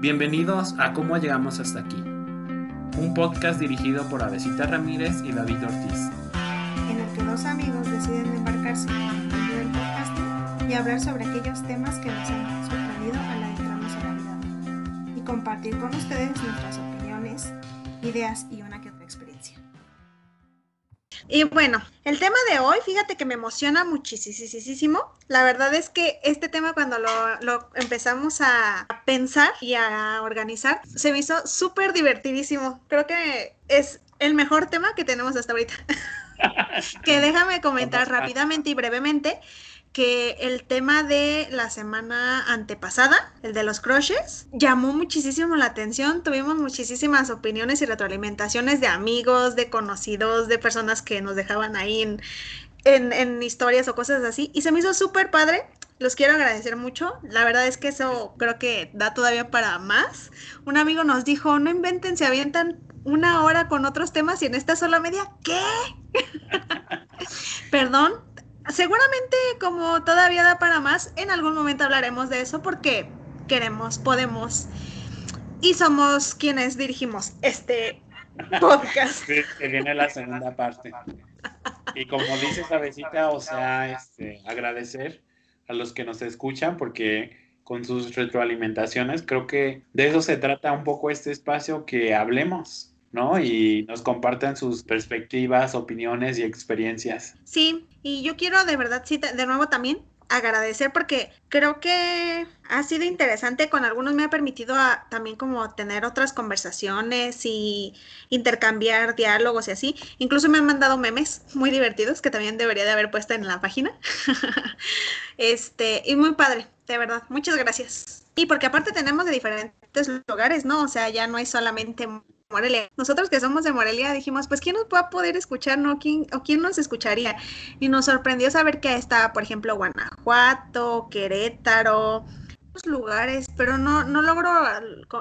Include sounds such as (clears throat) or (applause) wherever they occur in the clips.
Bienvenidos a Cómo Llegamos Hasta Aquí, un podcast dirigido por Avesita Ramírez y David Ortiz. En el que dos amigos deciden embarcarse en el del podcasting y hablar sobre aquellos temas que nos han sorprendido al adentrarnos en la vida y compartir con ustedes nuestras opiniones, ideas y una que otra experiencia. Y bueno, el tema de hoy, fíjate que me emociona muchísimo. La verdad es que este tema cuando lo, empezamos a pensar y a organizar, se me hizo súper divertidísimo. Creo que es el mejor tema que tenemos hasta ahorita. (laughs) que déjame comentar rápidamente y brevemente que el tema de la semana antepasada, el de los crushes, llamó muchísimo la atención. Tuvimos muchísimas opiniones y retroalimentaciones de amigos, de conocidos, de personas que nos dejaban ahí en, en, historias o cosas así. Y se me hizo súper padre. Los quiero agradecer mucho. La verdad es que eso creo que da todavía para más. Un amigo nos dijo, no inventen, se avientan una hora con otros temas y en esta sola media, ¿qué? (laughs) Perdón, seguramente como todavía da para más, en algún momento hablaremos de eso porque queremos, podemos y somos quienes dirigimos este podcast. Sí, que viene la segunda parte. Y como dice Sabecita, o sea, este, agradecer a los que nos escuchan porque con sus retroalimentaciones creo que de eso se trata un poco este espacio que hablemos ¿no? Y nos compartan sus perspectivas, opiniones y experiencias. Sí, y yo quiero de verdad, sí, de nuevo también agradecer porque creo que ha sido interesante, con algunos me ha permitido también como tener otras conversaciones y intercambiar diálogos y así. Incluso me han mandado memes muy divertidos que también debería de haber puesto en la página. (laughs) este, y muy padre, de verdad. Muchas gracias. Y porque aparte tenemos de diferentes lugares, ¿no? O sea, ya no hay solamente Morelia. Nosotros que somos de Morelia dijimos, pues ¿quién nos va a poder escuchar, no? ¿Quién, o quién nos escucharía? Y nos sorprendió saber que está, por ejemplo, Guanajuato, Querétaro, lugares, pero no, no logro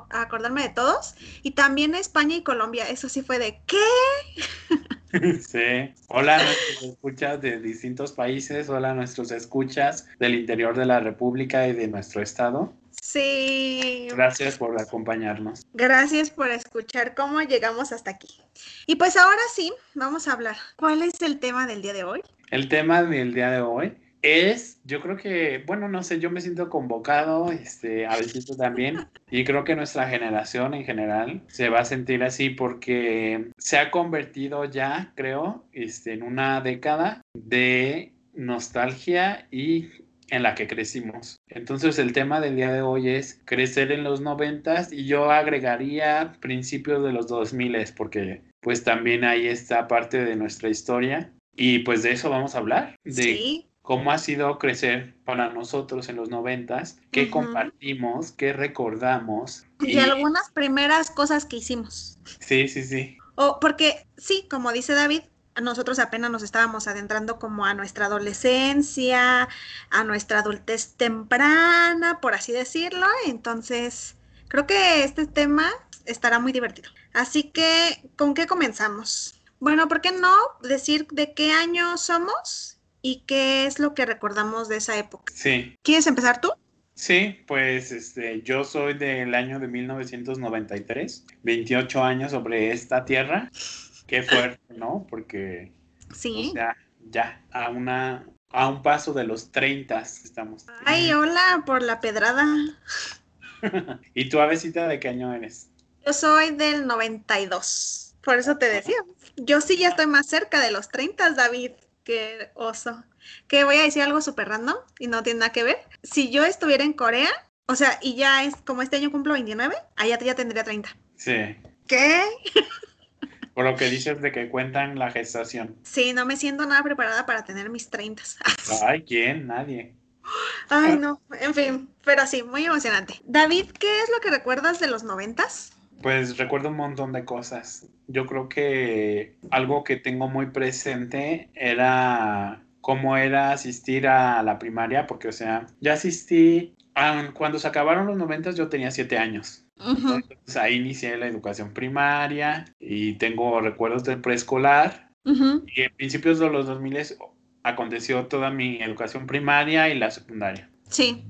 acordarme de todos. Y también España y Colombia, eso sí fue de ¿qué? (laughs) Sí. Hola a nuestros escuchas de distintos países, hola a nuestros escuchas del interior de la República y de nuestro estado. Sí. Gracias por acompañarnos. Gracias por escuchar cómo llegamos hasta aquí. Y pues ahora sí, vamos a hablar. ¿Cuál es el tema del día de hoy? El tema del día de hoy es, yo creo que, bueno, no sé, yo me siento convocado, este, a veces también, (laughs) y creo que nuestra generación en general se va a sentir así porque se ha convertido ya, creo, este, en una década de nostalgia y en la que crecimos. Entonces el tema del día de hoy es crecer en los noventas y yo agregaría principios de los dos miles porque pues también ahí está parte de nuestra historia y pues de eso vamos a hablar. De cómo ha sido crecer para nosotros en los noventas, qué compartimos, qué recordamos. Y, y, algunas primeras cosas que hicimos. Sí, sí, sí. O porque sí, como dice David, nosotros apenas nos estábamos adentrando como a nuestra adolescencia, a nuestra adultez temprana, por así decirlo. Entonces, creo que este tema estará muy divertido. Así que, ¿con qué comenzamos? Bueno, ¿por qué no decir de qué año somos y qué es lo que recordamos de esa época? Sí. ¿Quieres empezar tú? Sí, pues este, yo soy del año de 1993, 28 años sobre esta tierra. Qué fuerte, ¿no? Porque. Sí. O sea, ya, a una. A un paso de los 30 estamos. Ay, hola, por la pedrada. (laughs) ¿Y tu avecita de qué año eres? Yo soy del 92. Por eso te decía. Yo sí ya estoy más cerca de los 30, David, que oso. Que voy a decir algo súper random y no tiene nada que ver. Si yo estuviera en Corea, o sea, y ya es como este año cumplo 29, allá ya tendría 30. Sí. ¿Qué? Por lo que dices de que cuentan la gestación. Sí, no me siento nada preparada para tener mis 30. (laughs) Ay, ¿quién? Nadie. Ay, no, en fin, pero sí, muy emocionante. David, ¿qué es lo que recuerdas de los noventas? Pues recuerdo un montón de cosas. Yo creo que algo que tengo muy presente era cómo era asistir a la primaria, porque, o sea, ya asistí, cuando se acabaron los noventas yo tenía siete años. Entonces ahí inicié la educación primaria y tengo recuerdos del preescolar. Y en principios de los 2000 aconteció toda mi educación primaria y la secundaria. Sí.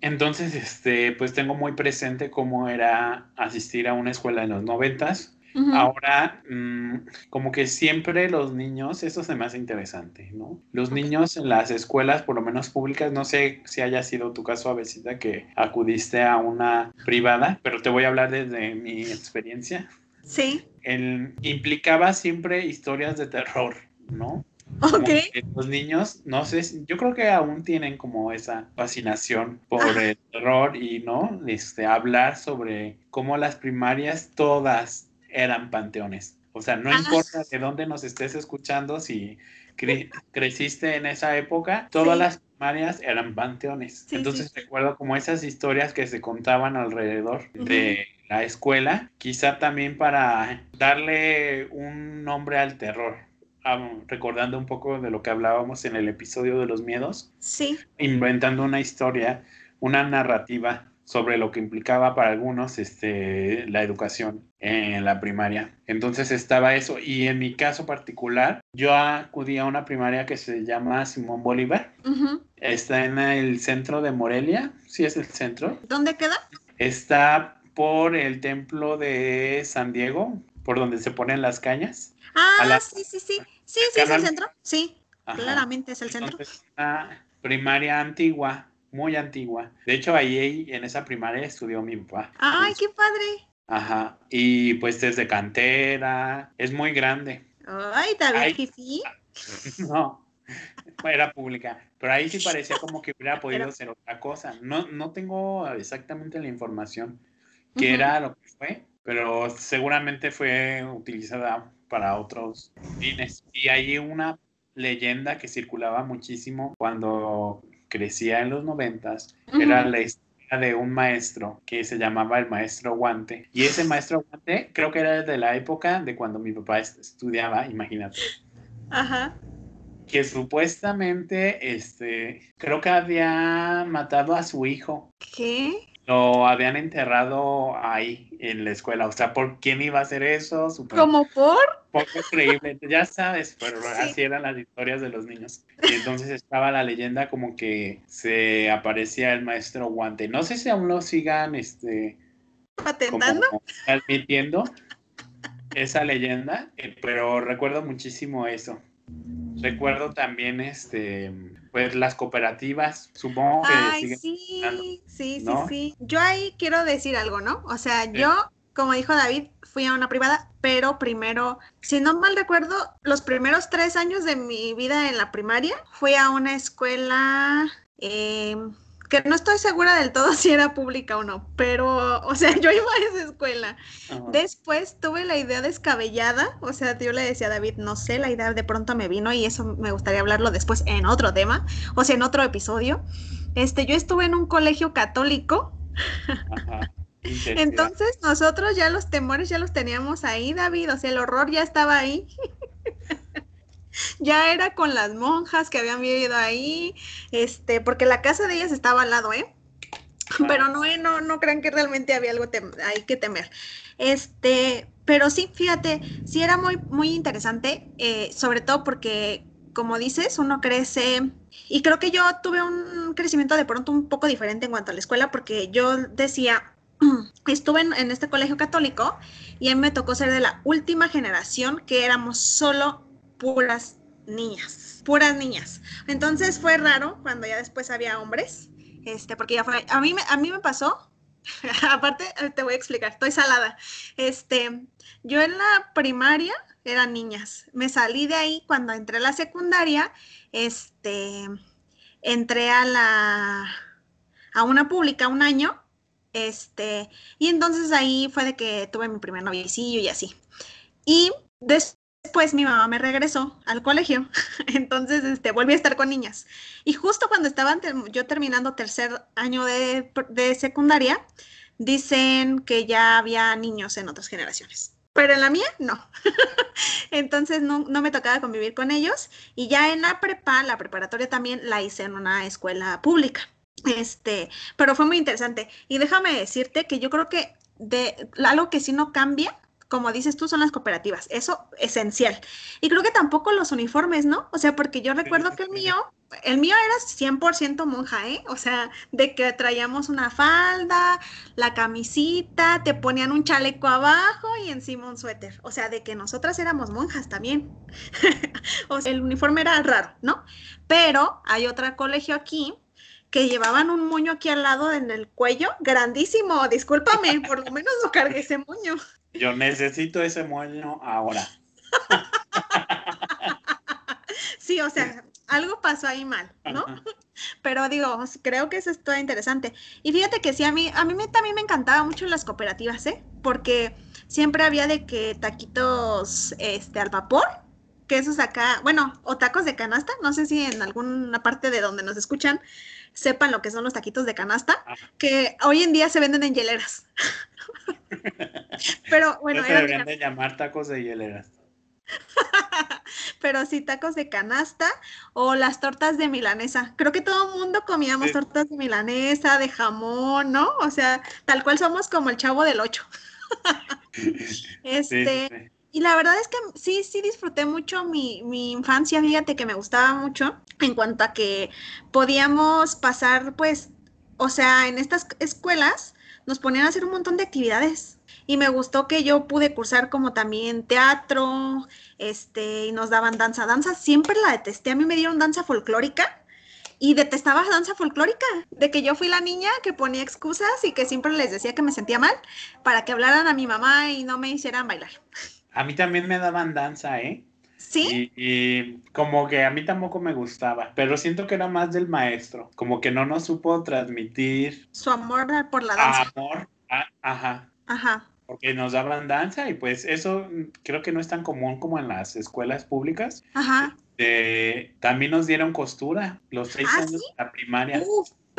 Entonces, este, pues tengo muy presente cómo era asistir a una escuela en los noventas. Ahora, mm, como que siempre los niños, eso se me hace interesante, ¿no? Los niños en las escuelas, por lo menos públicas, no sé si haya sido tu caso, Avesita, que acudiste a una privada, pero te voy a hablar desde mi experiencia. Sí. El, implicaba siempre historias de terror, ¿no? Ok. Los niños, no sé, yo creo que aún tienen como esa fascinación por el terror y, ¿no? Este, hablar sobre cómo las primarias todas eran panteones. O sea, no ah. importa de dónde nos estés escuchando, si (laughs) creciste en esa época, todas las primarias eran panteones. Entonces recuerdo como esas historias que se contaban alrededor de la escuela, quizá también para darle un nombre al terror, recordando un poco de lo que hablábamos en el episodio de los miedos. Sí. Inventando una historia, una narrativa sobre lo que implicaba para algunos este, la educación en la primaria. Entonces estaba eso. Y en mi caso particular, yo acudí a una primaria que se llama Simón Bolívar. Está en el centro de Morelia. Sí, es el centro. ¿Dónde queda? Está por el templo de San Diego, por donde se ponen las cañas. Ah, sí, sí, sí. Sí, sí, es el centro. Sí, claramente es el centro. una primaria antigua, muy antigua. De hecho, ahí en esa primaria estudió mi papá. ¡Ay, qué padre! Ajá. Y pues desde cantera, es muy grande. Ay, David, que sí. (laughs) No, era pública. Pero ahí sí parecía (laughs) como que hubiera podido ser otra cosa. No, no tengo exactamente la información que era lo que fue, pero seguramente fue utilizada para otros fines. Y hay una leyenda que circulaba muchísimo cuando crecía en los noventas, era la historia de un maestro que se llamaba el maestro Guante. Y ese maestro Guante creo que era de la época de cuando mi papá estudiaba, imagínate. Ajá. Que supuestamente, este, creo que había matado a su hijo. ¿Qué? Lo habían enterrado ahí en la escuela. O sea, ¿por quién iba a hacer eso? ¿Cómo por? Poco creíble, ya sabes, pero así eran las historias de los niños. Y entonces estaba la leyenda como que se aparecía el maestro Guante. No sé si aún lo sigan este, patentando, admitiendo esa leyenda, eh, pero recuerdo muchísimo eso. Recuerdo también este pues las cooperativas, supongo que Ay, sí, sí, sí, sí. Yo ahí quiero decir algo, ¿no? O sea, yo, como dijo David, fui a una privada, pero primero, si no mal recuerdo, los primeros tres años de mi vida en la primaria, fui a una escuela... Eh, que no estoy segura del todo (laughs) si era pública o no, pero, o sea, yo iba a esa escuela. Después tuve la idea descabellada, o sea, yo le decía a David, no sé, la idea de pronto me vino y eso me gustaría hablarlo después en otro tema, o sea, en otro episodio. Este, yo estuve en un colegio católico. (laughs) Entonces nosotros ya los temores ya los teníamos ahí, David, o sea, el horror ya estaba ahí. (laughs) ya era con las monjas que habían vivido ahí, este, porque la casa de ellas estaba al lado, ¿eh? Pero no, ¿eh? no, no crean que realmente había algo hay que temer. Este, pero sí, fíjate, sí era muy, muy interesante, eh, sobre todo porque, como dices, uno crece, y creo que yo tuve un crecimiento de pronto un poco diferente en cuanto a la escuela, porque yo decía, (clears throat) estuve en, en este colegio católico y a mí me tocó ser de la última generación que éramos solo puras niñas, puras niñas. Entonces fue raro cuando ya después había hombres, este, porque ya fue, a mí, a mí me pasó, (laughs) aparte eh, te voy a explicar, estoy salada, este, yo en la primaria eran niñas, me salí de ahí cuando entré a la secundaria, este, entré a la, a una pública un año, este, y entonces ahí fue de que tuve mi primer noviecillo y así. Y después Después mi mamá me regresó al colegio, (laughs) entonces este, volví a estar con niñas. Y justo cuando estaba yo terminando tercer año de, secundaria, dicen que ya había niños en otras generaciones. Pero en la mía, no. (laughs) entonces no, no, me tocaba convivir con ellos. Y ya en la prepa, la preparatoria también la hice en una escuela pública. Este, pero fue muy interesante. Y déjame decirte que yo creo que de algo que sí no cambia como dices tú, son las cooperativas. Eso esencial. Y creo que tampoco los uniformes, ¿no? O sea, porque yo recuerdo que el mío, el mío era 100% monja, ¿eh? O sea, de que traíamos una falda, la camisita, te ponían un chaleco abajo y encima un suéter. O sea, de que nosotras éramos monjas también. (laughs) o sea, el uniforme era raro, ¿no? Pero hay otro colegio aquí que llevaban un moño aquí al lado en el cuello, grandísimo, discúlpame, por lo menos no cargué ese moño. Yo necesito ese moño ahora. (laughs) sí, o sea, algo pasó ahí mal, ¿no? (laughs) Pero digo, creo que eso está interesante. Y fíjate que sí, a mí, a mí también me encantaba mucho las cooperativas, ¿eh? Porque siempre había de que taquitos este, al vapor, que esos acá, bueno, o tacos de canasta, no sé si en alguna parte de donde nos escuchan sepan lo que son los taquitos de canasta, que hoy en día se venden en hieleras. (laughs) Pero bueno, se deberían de llamar tacos de hieleras. (laughs) Pero sí, tacos de canasta o las tortas de milanesa. Creo que todo el mundo comíamos tortas de milanesa, de jamón, ¿no? O sea, tal cual somos como el chavo del ocho. (laughs) este, y la verdad es que sí, sí disfruté mucho mi, mi, infancia, fíjate que me gustaba mucho en cuanto a que podíamos pasar, pues, o sea, en estas escuelas nos ponían a hacer un montón de actividades y me gustó que yo pude cursar como también teatro, este, y nos daban danza, danza, siempre la detesté, a mí me dieron danza folclórica y detestaba danza folclórica, de que yo fui la niña que ponía excusas y que siempre les decía que me sentía mal para que hablaran a mi mamá y no me hicieran bailar. A mí también me daban danza, ¿eh? Sí. Y, como que a mí tampoco me gustaba, pero siento que era más del maestro, como que no nos supo transmitir su amor por la danza. Amor, ajá. Ajá. Porque nos daban danza y pues eso creo que no es tan común como en las escuelas públicas. Ajá. también nos dieron costura los seis ¿Ah, años de la primaria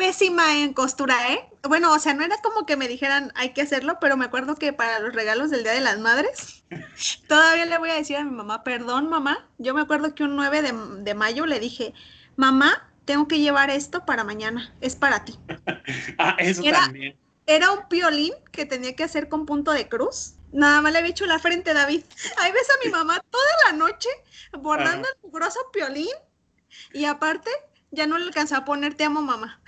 pésima en costura, ¿eh? Bueno, o sea, no era como que me dijeran hay que hacerlo, pero me acuerdo que para los regalos del Día de las Madres, (laughs) todavía le voy a decir a mi mamá, perdón mamá, yo me acuerdo que un 9 de, mayo le dije, mamá, tengo que llevar esto para mañana, es para ti. (laughs) ah, eso también. Era un piolín que tenía que hacer con punto de cruz. Nada más le había hecho la frente, David. Ahí ves a mi mamá toda la noche bordando el grosso piolín y aparte ya no le alcanzó a poner te amo mamá.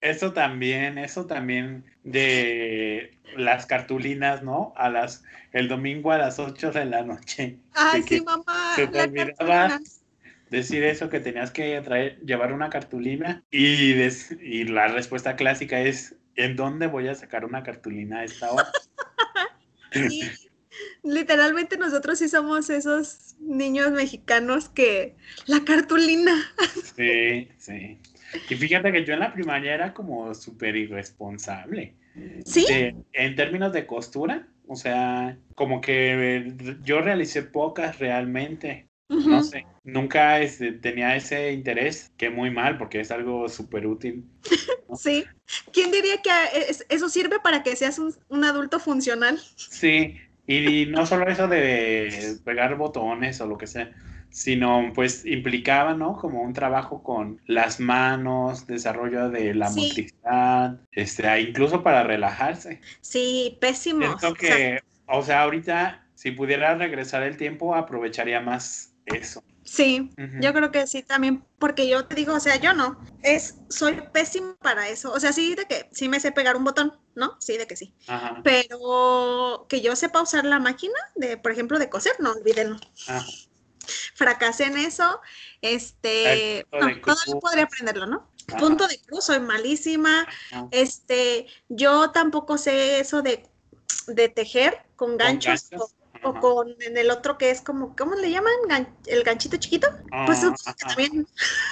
Eso también, eso también de las cartulinas, ¿no? A las, el domingo a las 8 de la noche. Ay, sí, mamá. Se te olvidaba decir eso, que tenías que traer, llevar una cartulina y, y la respuesta clásica es, ¿en dónde voy a sacar una cartulina a esta hora? (laughs) sí, literalmente nosotros sí somos esos niños mexicanos que la cartulina. Sí, sí. Y fíjate que yo en la primaria era como súper irresponsable. ¿Sí? en términos de costura, o sea, como que yo realicé pocas realmente. No sé, nunca este, tenía ese interés, que muy mal, porque es algo súper útil. (laughs) Sí. ¿Quién diría que eso sirve para que seas un adulto funcional? Sí, y no solo eso de pegar botones o lo que sea, sino pues implicaba, ¿no? Como un trabajo con las manos, desarrollo de la motricidad, este, incluso para relajarse. Sí, pésimo. Siento que, o sea, ahorita, si pudiera regresar el tiempo, aprovecharía más eso. Sí, yo creo que sí también, porque yo te digo, o sea, yo no, es, soy pésimo para eso, o sea, sí de que sí me sé pegar un botón, ¿no? Sí, de que sí, pero que yo sepa usar la máquina de, por ejemplo, de coser, no, olvídenlo. Fracasé en eso, este, no, todavía podría aprenderlo, ¿no? Punto de cruz, soy malísima, este, yo tampoco sé eso de, de tejer con ganchos. O con en el otro que es como, ¿cómo le llaman? el ganchito chiquito. pues ah, también.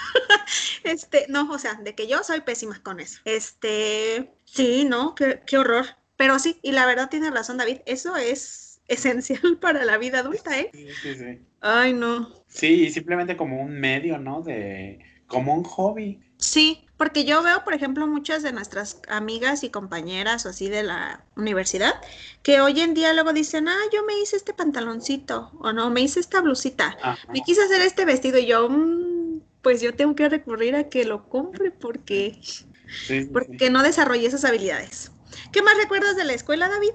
(laughs) este, no, o sea, de que yo soy pésima con eso. Este, sí, no, qué, qué horror. Pero sí, y la verdad tiene razón, David, eso es esencial (laughs) para la vida adulta, ¿eh? Sí, sí, sí. Ay, no. Sí, simplemente como un medio, ¿no? De, como un hobby. Sí, porque yo veo, por ejemplo, muchas de nuestras amigas y compañeras o así de la universidad, que hoy en día luego dicen, ah, yo me hice este pantaloncito, o no, me hice esta blusita, me quise hacer este vestido y yo, mm, pues yo tengo que recurrir a que lo compre porque, porque no desarrollé esas habilidades. ¿Qué más recuerdas de la escuela, David?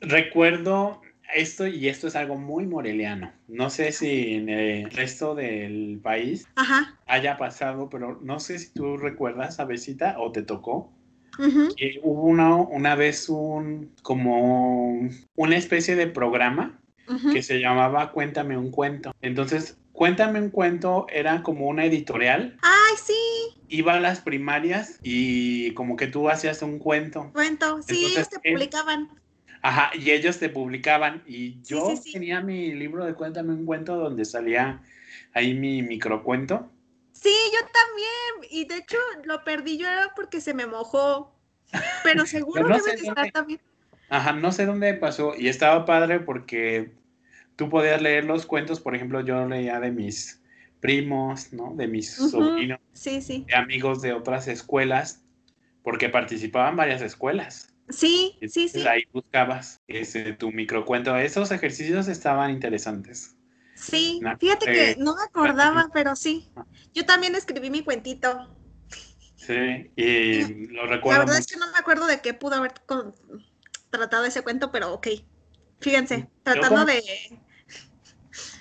Recuerdo esto y esto es algo muy moreliano. No sé si en el resto del país Ajá. haya pasado, pero no sé si tú recuerdas, Abecita, o te tocó. que hubo una, una vez un como una especie de programa que se llamaba Cuéntame un cuento. Entonces, Cuéntame un cuento era como una editorial, Ay, sí, iba a las primarias y como que tú hacías un cuento. cuento. Sí, Entonces, ellos te publicaban. Ajá, y ellos te publicaban y yo sí, sí. tenía mi libro de Cuéntame un cuento donde salía ahí mi microcuento. Sí, yo también. Y de hecho lo perdí yo era porque se me mojó. Pero (laughs) seguro no debe de estar también. Ajá, no sé dónde pasó y estaba padre porque tú podías leer los cuentos, por ejemplo, yo leía de mis primos, ¿no? De mis sobrinos, Sí, sí. de amigos de otras escuelas, porque participaban varias escuelas. Sí, sí, Entonces sí. ahí buscabas ese, tu microcuento. Esos ejercicios estaban interesantes. Sí, fíjate que no me acordaba, pero sí. Yo también escribí mi cuentito. Sí, y lo La recuerdo verdad es que no me acuerdo de qué pudo haber con- tratado ese cuento, pero ok. Fíjense, tratando como- de...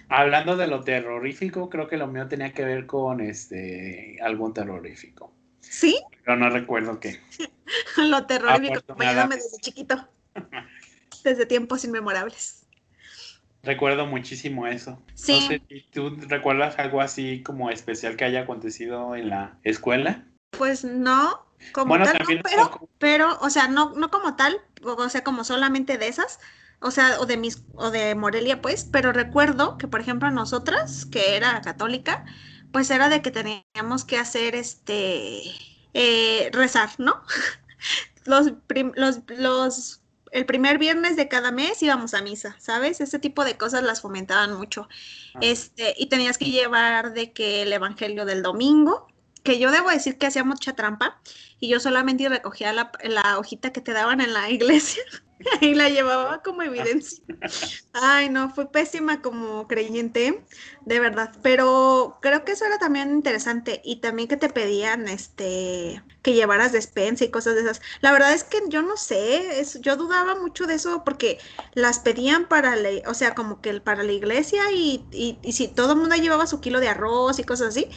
Hablando de lo terrorífico, creo que lo mío tenía que ver con este algo terrorífico. Sí, Pero no recuerdo qué. (laughs) lo terrorífico, acompañándome desde chiquito. (laughs) Desde tiempos inmemorables. Recuerdo muchísimo eso. Sí. No sé si tú recuerdas algo así como especial que haya acontecido en la escuela. Pues no, como bueno, tal, no, pero, pero, o sea, no, no como tal, o, o sea, como solamente de esas, o sea, o de mis, o de Morelia, pues, pero recuerdo que, por ejemplo, nosotras, que era católica, pues era de que teníamos que hacer este eh, rezar, ¿no? (laughs) Los, prim- los, los, el primer viernes de cada mes íbamos a misa, ¿sabes? Ese tipo de cosas las fomentaban mucho. Ah. Este, y tenías que llevar de que el evangelio del domingo, que yo debo decir que hacía mucha trampa, y yo solamente recogía la, la hojita que te daban en la (laughs) iglesia (laughs) y la llevaba como evidencia. Ay, no, fue pésima como creyente, de verdad. Pero creo que eso era también interesante. Y también que te pedían este que llevaras despensa y cosas de esas. La verdad es que yo no sé, es, yo dudaba mucho de eso porque las pedían para la, o sea, como que para la iglesia y, y, y si todo el mundo llevaba su kilo de arroz y cosas así,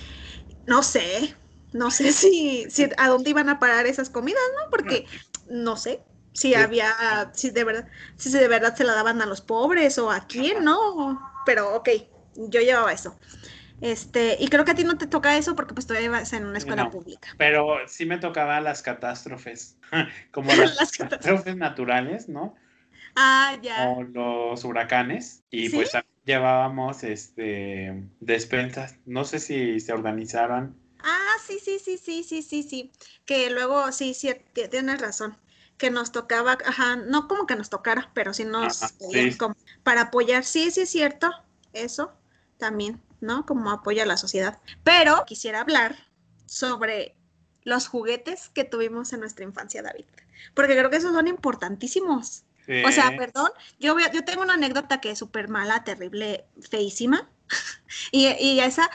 no sé, no sé si, si a dónde iban a parar esas comidas, ¿no? Porque no sé si Sí. había, si de verdad, si de verdad se la daban a los pobres o a quién, ¿no? Pero ok, yo llevaba eso. Este, y creo que a ti no te toca eso porque pues todavía ibas en una escuela No. pública. Pero sí me tocaban las catástrofes, (laughs) como (laughs) las, Las catástrofes naturales, ¿no? Ah, ya. O los huracanes. Y ¿Sí? pues también llevábamos este despensas. No sé si se organizaron. Ah, sí, sí, sí, sí, sí, sí, sí. Que luego, sí, sí, ti- tienes razón. Que nos tocaba, ajá, no como que nos tocara, pero sí nos Ajá, como para apoyar. Sí, sí es cierto, eso también, ¿no? Como apoyo a la sociedad. Pero quisiera hablar sobre los juguetes que tuvimos en nuestra infancia, David. Porque creo que esos son importantísimos. O sea, perdón, yo, a- yo tengo una anécdota que es súper mala, terrible, feísima. (laughs) y, y esa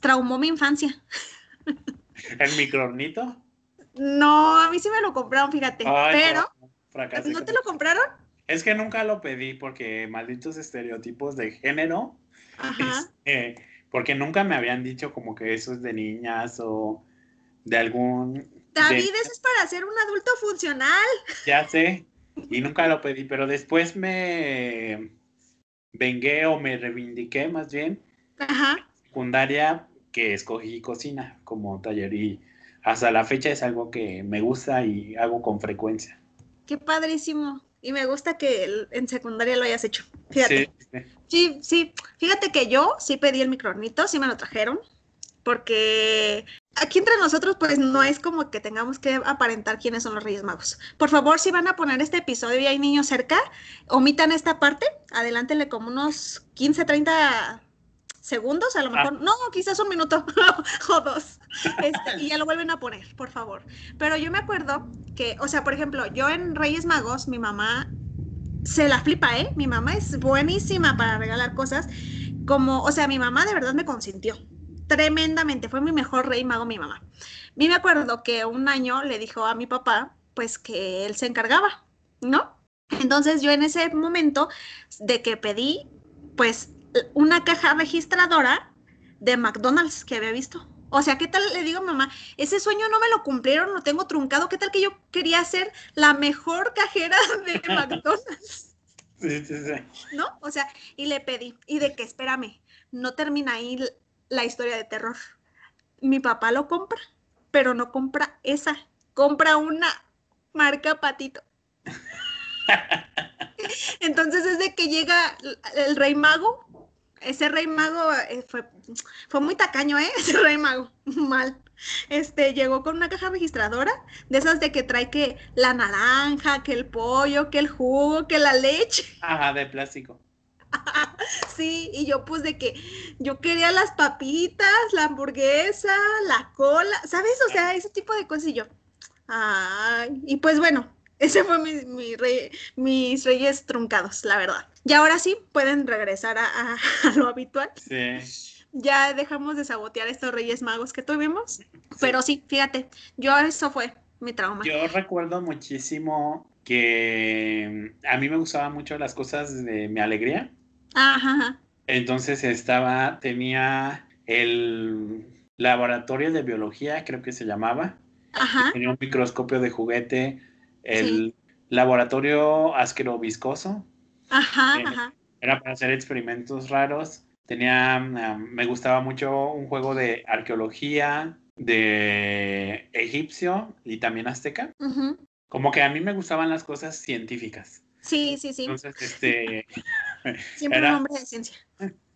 traumó mi infancia. el microornito. No, a mí sí me lo compraron, fíjate. Ay, pero, no, fracasé ¿no con te lo compraron? Es que nunca lo pedí porque malditos estereotipos de género. Ajá. este, porque nunca me habían dicho como que eso es de niñas o de algún. de- David, eso es para ser un adulto funcional. ya sé. Y nunca lo pedí, pero después me vengué o me reivindiqué más bien. Ajá. Secundaria que escogí cocina como taller y hasta la fecha es algo que me gusta y hago con frecuencia. Qué padrísimo. Y me gusta que en secundaria lo hayas hecho. Fíjate. Sí, sí. Sí, sí. Fíjate que yo sí pedí el microornito, sí me lo trajeron. Porque aquí entre nosotros, pues no es como que tengamos que aparentar quiénes son los Reyes Magos. Por favor, si van a poner este episodio y hay niños cerca, omitan esta parte, adelántenle como unos 15, 30 segundos, a lo mejor, no, quizás un minuto (laughs) o dos, este, y ya lo vuelven a poner, por favor. Pero yo me acuerdo que, o sea, por ejemplo, yo en Reyes Magos, mi mamá se la flipa, ¿eh? Mi mamá es buenísima para regalar cosas, como, o sea, mi mamá de verdad me consintió tremendamente, fue mi mejor rey mago mi mamá. Y me acuerdo que un año le dijo a mi papá, pues que él se encargaba, ¿no? Entonces yo en ese momento de que pedí, pues, una caja registradora de McDonald's que había visto. O sea, ¿qué tal le digo, mamá? Ese sueño no me lo cumplieron, lo tengo truncado. ¿Qué tal que yo quería ser la mejor cajera de (laughs) McDonald's? Sí, sí, sí. ¿No? O sea, y le pedí. Y de que, espérame, no termina ahí la historia de terror. Mi papá lo compra, pero no compra esa. Compra una marca patito. (laughs) Entonces es de que llega el rey mago. Ese rey mago eh, fue, fue muy tacaño, ¿eh? (laughs) Ese rey mago, mal. Este, llegó con una caja registradora, de esas de que trae que la naranja, que el pollo, que el jugo, que la leche. (laughs) Ajá, de plástico. sí, y yo pues de que yo quería las papitas, la hamburguesa, la cola, ¿sabes? O sea, ese tipo de cosas y yo. Ay, y pues bueno, ese fue mi, mis reyes truncados, la verdad. Y ahora sí, pueden regresar a, (laughs) lo habitual. Sí. Ya dejamos de sabotear estos reyes magos que tuvimos. Pero sí, fíjate, yo eso fue mi trauma. Yo recuerdo muchísimo que a mí me gustaban mucho las cosas de mi alegría. Ajá. Entonces estaba, tenía el laboratorio de biología, creo que se llamaba. Ajá. Tenía un microscopio de juguete el laboratorio asquero viscoso. Ajá, ajá. Era para hacer experimentos raros. Tenía, me gustaba mucho un juego de arqueología de egipcio y también azteca. Como que a mí me gustaban las cosas científicas. Sí, sí, sí. Entonces, este... (laughs) Siempre era, un hombre de ciencia.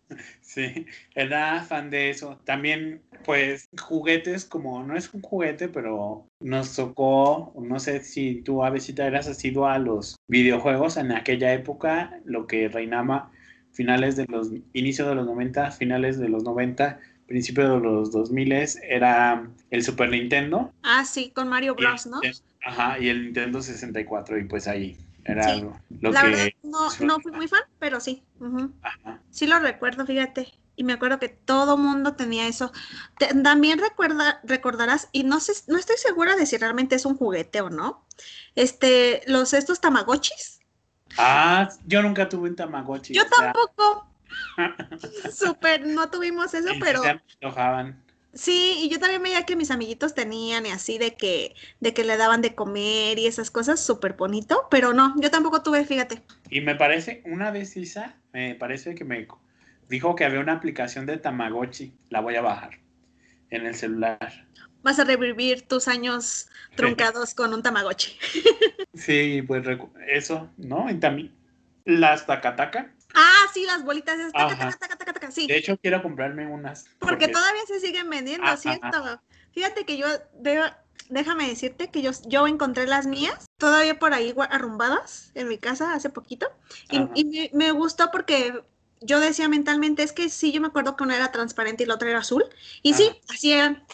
(laughs) Sí, era fan de eso. También, pues, juguetes, como no es un juguete, pero nos tocó, no sé si tú, Avesita, eras asiduo a los videojuegos en aquella época, lo que reinaba finales de los, inicios de los 90, finales de los 90, principios de los 2000 era el Super Nintendo. Ah, sí, con Mario Bros, ¿no? Ajá, y el Nintendo 64, y pues ahí era lo la que... Verdad, no, no fui muy fan, pero sí. Sí lo recuerdo, fíjate. Y me acuerdo que todo mundo tenía eso. también recuerda, recordarás, y no sé, no estoy segura de si realmente es un juguete o no. Este, los estos tamagotchis. Ah, yo nunca tuve un tamagotchi. Yo tampoco. (laughs) Súper, no tuvimos eso, pero. Se antojaban. Sí, y yo también veía que mis amiguitos tenían y así de que, de que le daban de comer y esas cosas, súper bonito, pero no, yo tampoco tuve, fíjate. Y me parece, una vez Isa, me parece que me dijo que había una aplicación de Tamagotchi, la voy a bajar en el celular. Vas a revivir tus años (laughs) truncados con un Tamagotchi. (laughs) sí, pues eso, ¿no? Y también las tacataca. Ah, sí, las bolitas. Taca, taca, taca, sí. De hecho, quiero comprarme unas. Porque, todavía se siguen vendiendo, ¿cierto? Fíjate que yo, déjame decirte que yo, yo encontré las mías todavía por ahí arrumbadas en mi casa hace poquito. Y, me, gustó porque yo decía mentalmente, es que sí, yo me acuerdo que una era transparente y la otra era azul. Y sí, así eran.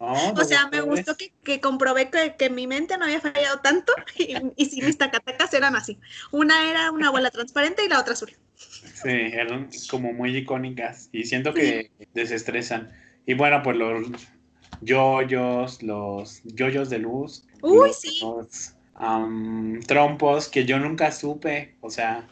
Oh, o sea, me gustó que, comprobé que, mi mente no había fallado tanto (laughs) y, y sí, mis tacatacas eran así. Una era una bola transparente y la otra azul. Sí, eran como muy icónicas y siento que desestresan. Y bueno, pues los yoyos, los yoyos de luz. Uy, sí. Los trompos que yo nunca supe, o sea,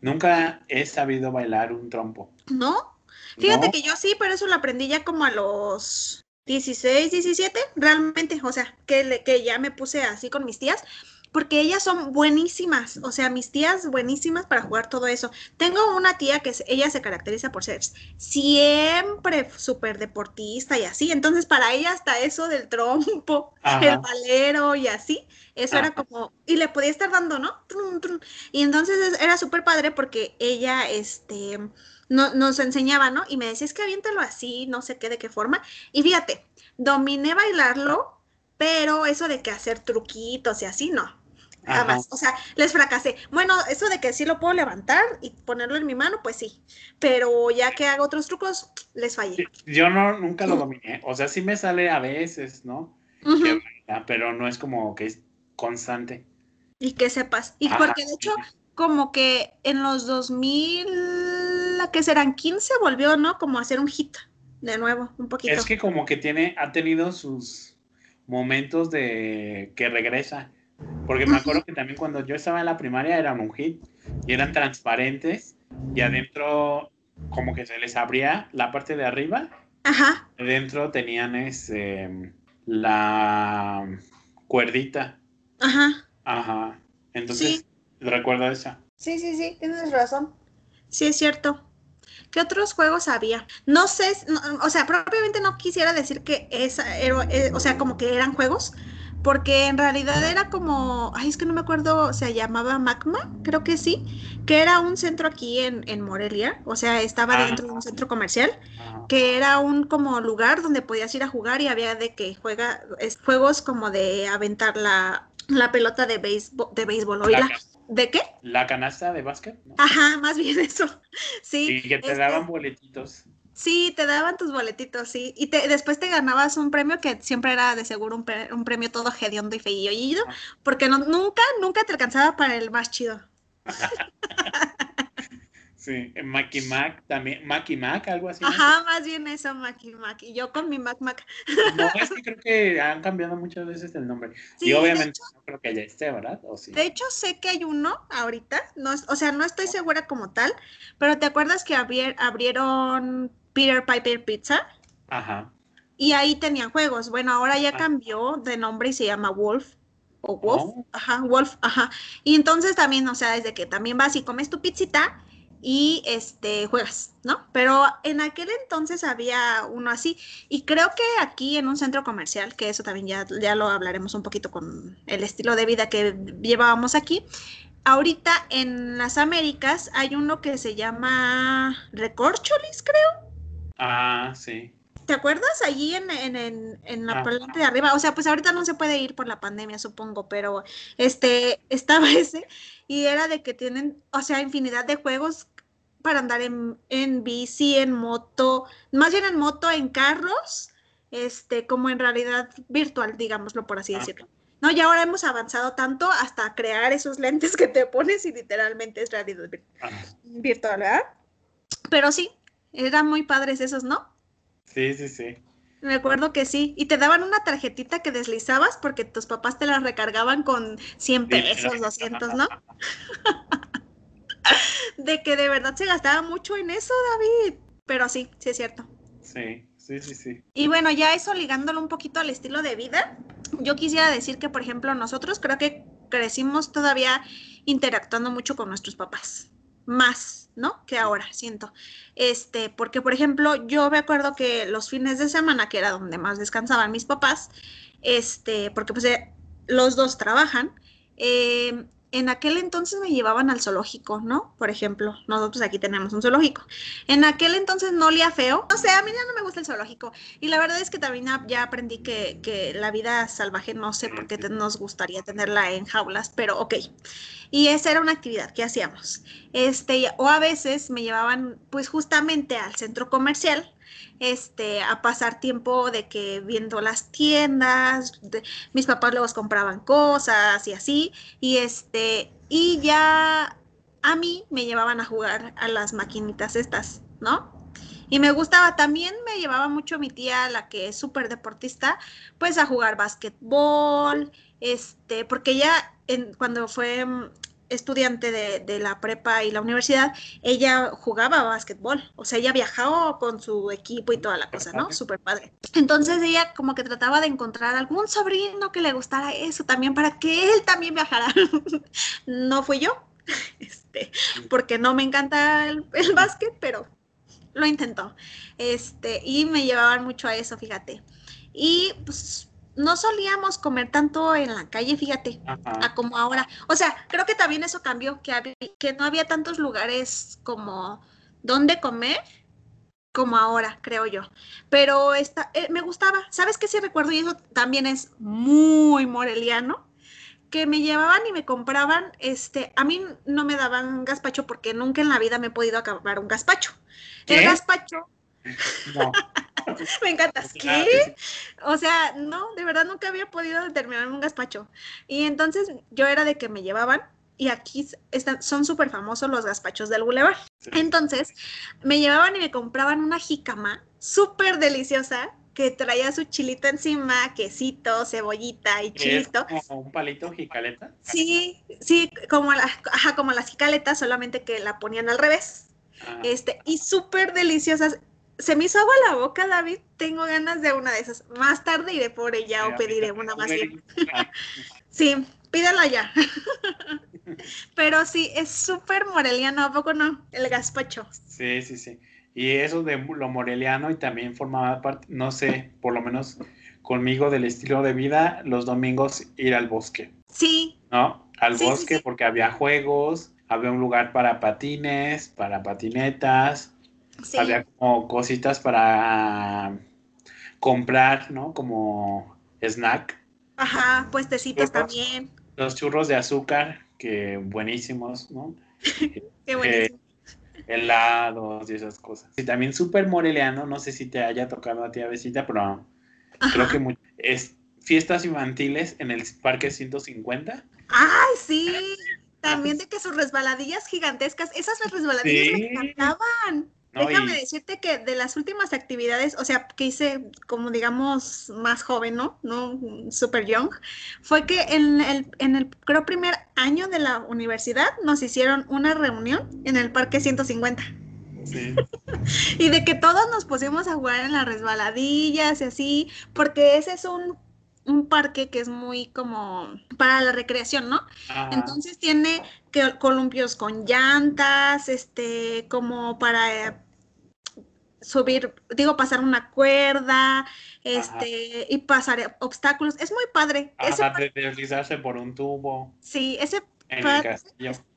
nunca he sabido bailar un trompo. ¿No? Fíjate que yo sí, pero eso lo aprendí ya como a los 16, 17, realmente, o sea, que, que ya me puse así con mis tías, porque ellas son buenísimas, o sea, mis tías buenísimas para jugar todo eso. Tengo una tía que ella se caracteriza por ser siempre súper deportista y así, entonces para ella hasta eso del trompo, el valero y así, eso era como, y le podía estar dando, ¿no? Y entonces era súper padre porque ella, este no, nos enseñaba, ¿no? Y me decía, es que aviéntalo así, no sé qué, de qué forma. Y fíjate, dominé bailarlo, pero eso de que hacer truquitos y así, no. Jamás. O sea, les fracasé. Bueno, eso de que sí lo puedo levantar y ponerlo en mi mano, pues sí. Pero ya que hago otros trucos, les fallé. Yo no, nunca lo dominé. O sea, sí me sale a veces, ¿no? pero no es como que es constante. Y que sepas. Y porque de hecho, como que en los 2000 que serán 15, volvió, ¿no? Como a hacer un hit de nuevo, un poquito. Es que como que tiene, ha tenido sus momentos de que regresa. Porque me acuerdo que también cuando yo estaba en la primaria eran un hit y eran transparentes y adentro como que se les abría la parte de arriba. Ajá. Adentro tenían ese, la cuerdita. Ajá. Ajá. Entonces, recuerdo esa. Sí, sí, sí, tienes razón. Sí, es cierto. ¿Qué otros juegos había? No sé, o sea, propiamente no quisiera decir que esa, era, eh, o sea, como que eran juegos, porque en realidad era como, ay, es que no me acuerdo, se llamaba Magma, creo que sí, que era un centro aquí en, en Morelia, o sea, estaba Ah. dentro de un centro comercial, que era un como lugar donde podías ir a jugar y había de que juega, es- juegos como de aventar la, la pelota de béisbol, de béisbol, oíla. ¿De qué? la canasta de básquet. ¿no? Ajá, más bien eso. (laughs) Sí. Y que te este, daban boletitos. Sí, te daban tus boletitos, sí. Y te, después te ganabas un premio que siempre era de seguro un, pre- un premio todo hediondo y feillo, Ah. porque no, nunca, nunca te alcanzaba para el más chido. (laughs) Sí, Mac y Mac también. Mac y Mac, algo así. ¿no? Ajá, más bien eso, Mac y Mac. Y yo con mi Mac Mac. No, es (laughs) que creo que han cambiado muchas veces el nombre. Sí, y obviamente no creo que ya esté, ¿verdad? ¿O sí? De hecho, sé que hay uno ahorita, no, o sea, no estoy segura como tal, pero ¿te acuerdas que abrier- abrieron Peter Piper Pizza? Ajá. Y ahí tenían juegos. Bueno, ahora ya Ah. cambió de nombre y se llama Wolf. O Wolf. Oh. Ajá, Wolf, ajá. Y entonces también, o sea, desde que también vas y comes tu pizzita y este juegas, ¿no? Pero en aquel entonces había uno así. Y creo que aquí en un centro comercial, que eso también ya, ya lo hablaremos un poquito con el estilo de vida que llevábamos aquí. Ahorita en las Américas hay uno que se llama Recorcholis, creo. Ah, sí. ¿Te acuerdas? Allí en, en, en, en la Ah. parte de arriba. O sea, pues ahorita no se puede ir por la pandemia, supongo, pero este (laughs) estaba ese y era de que tienen, o sea, infinidad de juegos para andar en, en bici, en moto, más bien en moto, en carros, este, como en realidad virtual, digámoslo por así Ah. decirlo. No, y ahora hemos avanzado tanto hasta crear esos lentes (laughs) que te pones y literalmente es realidad Ajá. virtual, ¿verdad? Pero sí, eran muy padres esos, ¿no? Sí, sí, sí. Me acuerdo que sí. Y te daban una tarjetita que deslizabas porque tus papás te la recargaban con 100 pesos, 200, ¿no? (laughs) De que de verdad se gastaba mucho en eso, David. Pero sí, sí es cierto. Sí, sí, sí, sí. Y bueno, ya eso ligándolo un poquito al estilo de vida, yo quisiera decir que, por ejemplo, nosotros creo que crecimos todavía interactuando mucho con nuestros papás, más, ¿no? Que ahora, siento. Este, porque, por ejemplo, yo me acuerdo que los fines de semana, que era donde más descansaban mis papás, este, porque pues eh, los dos trabajan, eh, en aquel entonces me llevaban al zoológico, ¿no? Por ejemplo, nosotros aquí tenemos un zoológico. En aquel entonces no olía feo. No sé, a mí ya no me gusta el zoológico. Y la verdad es que también ya- aprendí que, que la vida salvaje no sé por qué te- nos gustaría tenerla en jaulas, pero ok. Y esa era una actividad que hacíamos. Este, o a veces me llevaban pues justamente al centro comercial este, a pasar tiempo de que viendo las tiendas, de- mis papás luego compraban cosas y así, y este, y ya a mí me llevaban a jugar a las maquinitas estas, ¿no? Y me gustaba, también me llevaba mucho mi tía, la que es súper deportista, pues a jugar básquetbol, este, porque ella en, cuando fue mm, estudiante de, de la prepa y la universidad, ella jugaba básquetbol, o sea, ella viajaba con su equipo y toda la cosa, ¿no? Súper padre. Entonces ella como que trataba de encontrar algún sobrino que le gustara eso también para que él también viajara. (laughs) no fui yo, (laughs) este, porque no me encanta el, el básquet, pero lo intentó. Este, y me llevaban mucho a eso, fíjate. Y pues no solíamos comer tanto en la calle, fíjate Ajá. a como ahora. O sea, creo que también eso cambió, que, no había tantos lugares como donde comer como ahora, creo yo. Pero esta, eh, me gustaba. ¿Sabes qué sí recuerdo? Y eso también es muy moreliano. Que me llevaban y me compraban, este, a mí no me daban gazpacho porque nunca en la vida me he podido acabar un gazpacho. El gazpacho, No. (laughs) me encantas. O sea, ¿Qué? O sea, no, de verdad nunca había podido terminar un gazpacho. Y entonces yo era de que me llevaban y aquí están, son súper famosos los gazpachos del Boulevard. sí. Entonces me llevaban y me compraban una jícama súper deliciosa que traía su chilito encima, quesito, cebollita y chilito. como un palito jicaleta? Sí, sí, como, la, ajá, como las jicaletas, solamente que la ponían al revés. Ah. Este, y súper deliciosas. Se me hizo agua la boca, David. Tengo ganas de una de esas. Más tarde iré por ella o pediré una más bien. sí, pídela ya. (laughs) Pero sí, es súper moreliano, ¿a poco no? El gazpacho. Sí, sí, sí. Y eso de lo moreliano y también formaba parte, no sé, por lo menos conmigo del estilo de vida, los domingos ir al bosque. Sí. ¿No? Al bosque porque había juegos, había un lugar para patines, para patinetas, había como cositas para comprar, ¿no? Como snack. Ajá, puestecitos también. Los churros de azúcar, que buenísimos, ¿no? (laughs) Qué buenísimo helados y esas cosas. Y también súper moreliano, no sé si te haya tocado a ti, Avesita, pero creo que es fiestas infantiles en el Parque 150. ¡Ay, sí! (laughs) También de que sus resbaladillas gigantescas, esas resbaladillas me encantaban. Déjame decirte que de las últimas actividades, o sea, que hice como digamos más joven, ¿no? No super young, fue que en el, en el creo primer año de la universidad nos hicieron una reunión en el Parque 150. Sí. (laughs) y de que todos nos pusimos a jugar en las resbaladillas y así, porque ese es un, un parque que es muy como para la recreación, ¿no? Entonces tiene que columpios con llantas, este, como para subir, digo, pasar una cuerda, este, y pasar obstáculos. Es muy padre. Ajá, de deslizarse por un tubo. Sí, ese, parque,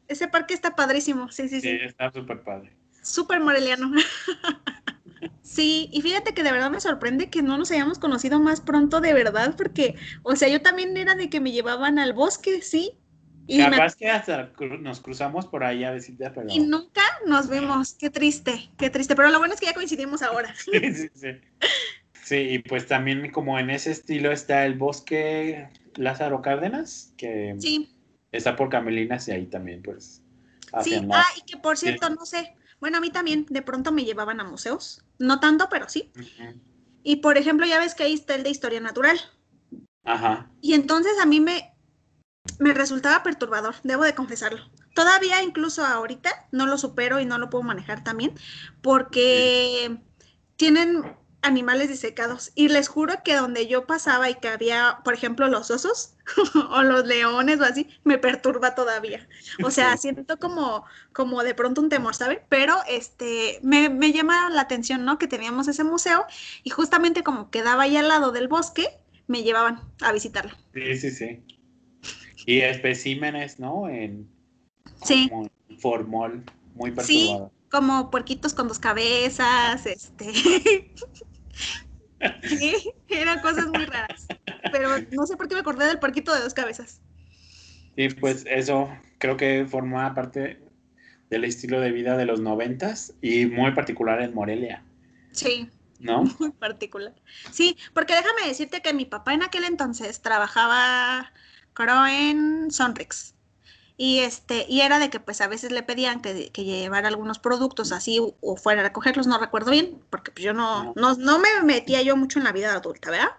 ese parque está padrísimo. Sí, sí, sí. Sí, está súper padre. Súper moreliano. (laughs) sí, y fíjate que de verdad me sorprende que no nos hayamos conocido más pronto de verdad, porque, o sea, yo también era de que me llevaban al bosque, sí, y Capaz que hasta nos cruzamos por ahí a decirte, pero... Y nunca nos vimos, qué triste, qué triste, pero lo bueno es que ya coincidimos ahora. (laughs) sí, sí, sí. Sí, y pues también como en ese estilo está el bosque Lázaro Cárdenas, que está por Camelinas y ahí también pues... Sí, ah, y que por cierto, no sé, bueno, a mí también de pronto me llevaban a museos, no tanto, pero sí. Y por ejemplo, ya ves que ahí está el de Historia Natural. Ajá. Y entonces a mí me, me resultaba perturbador, debo de confesarlo. Todavía incluso ahorita no lo supero y no lo puedo manejar también porque tienen animales disecados y les juro que donde yo pasaba y que había, por ejemplo, los osos (laughs) o los leones o así, me perturba todavía. O sea, (laughs) siento como, como de pronto un temor, ¿saben? Pero este, me, me llama la atención, ¿no? Que teníamos ese museo y justamente como quedaba ahí al lado del bosque, me llevaban a visitarlo. Sí, sí, sí. Y especímenes, ¿no? En, sí. formol, muy perturbado. Sí, como puerquitos con dos cabezas, este. (laughs) sí, eran cosas muy raras. Pero no sé por qué me acordé del puerquito de dos cabezas. Sí, pues eso creo que forma parte del estilo de vida de los noventas y muy particular en Morelia. Sí. ¿No? (laughs) Muy particular. Sí, porque déjame decirte que mi papá en aquel entonces trabajaba creo en Sonrix. Y este, y era de que pues a veces le pedían que, que llevara algunos productos así o, fuera a recogerlos, no recuerdo bien, porque pues yo no, no, no me metía yo mucho en la vida adulta, ¿verdad?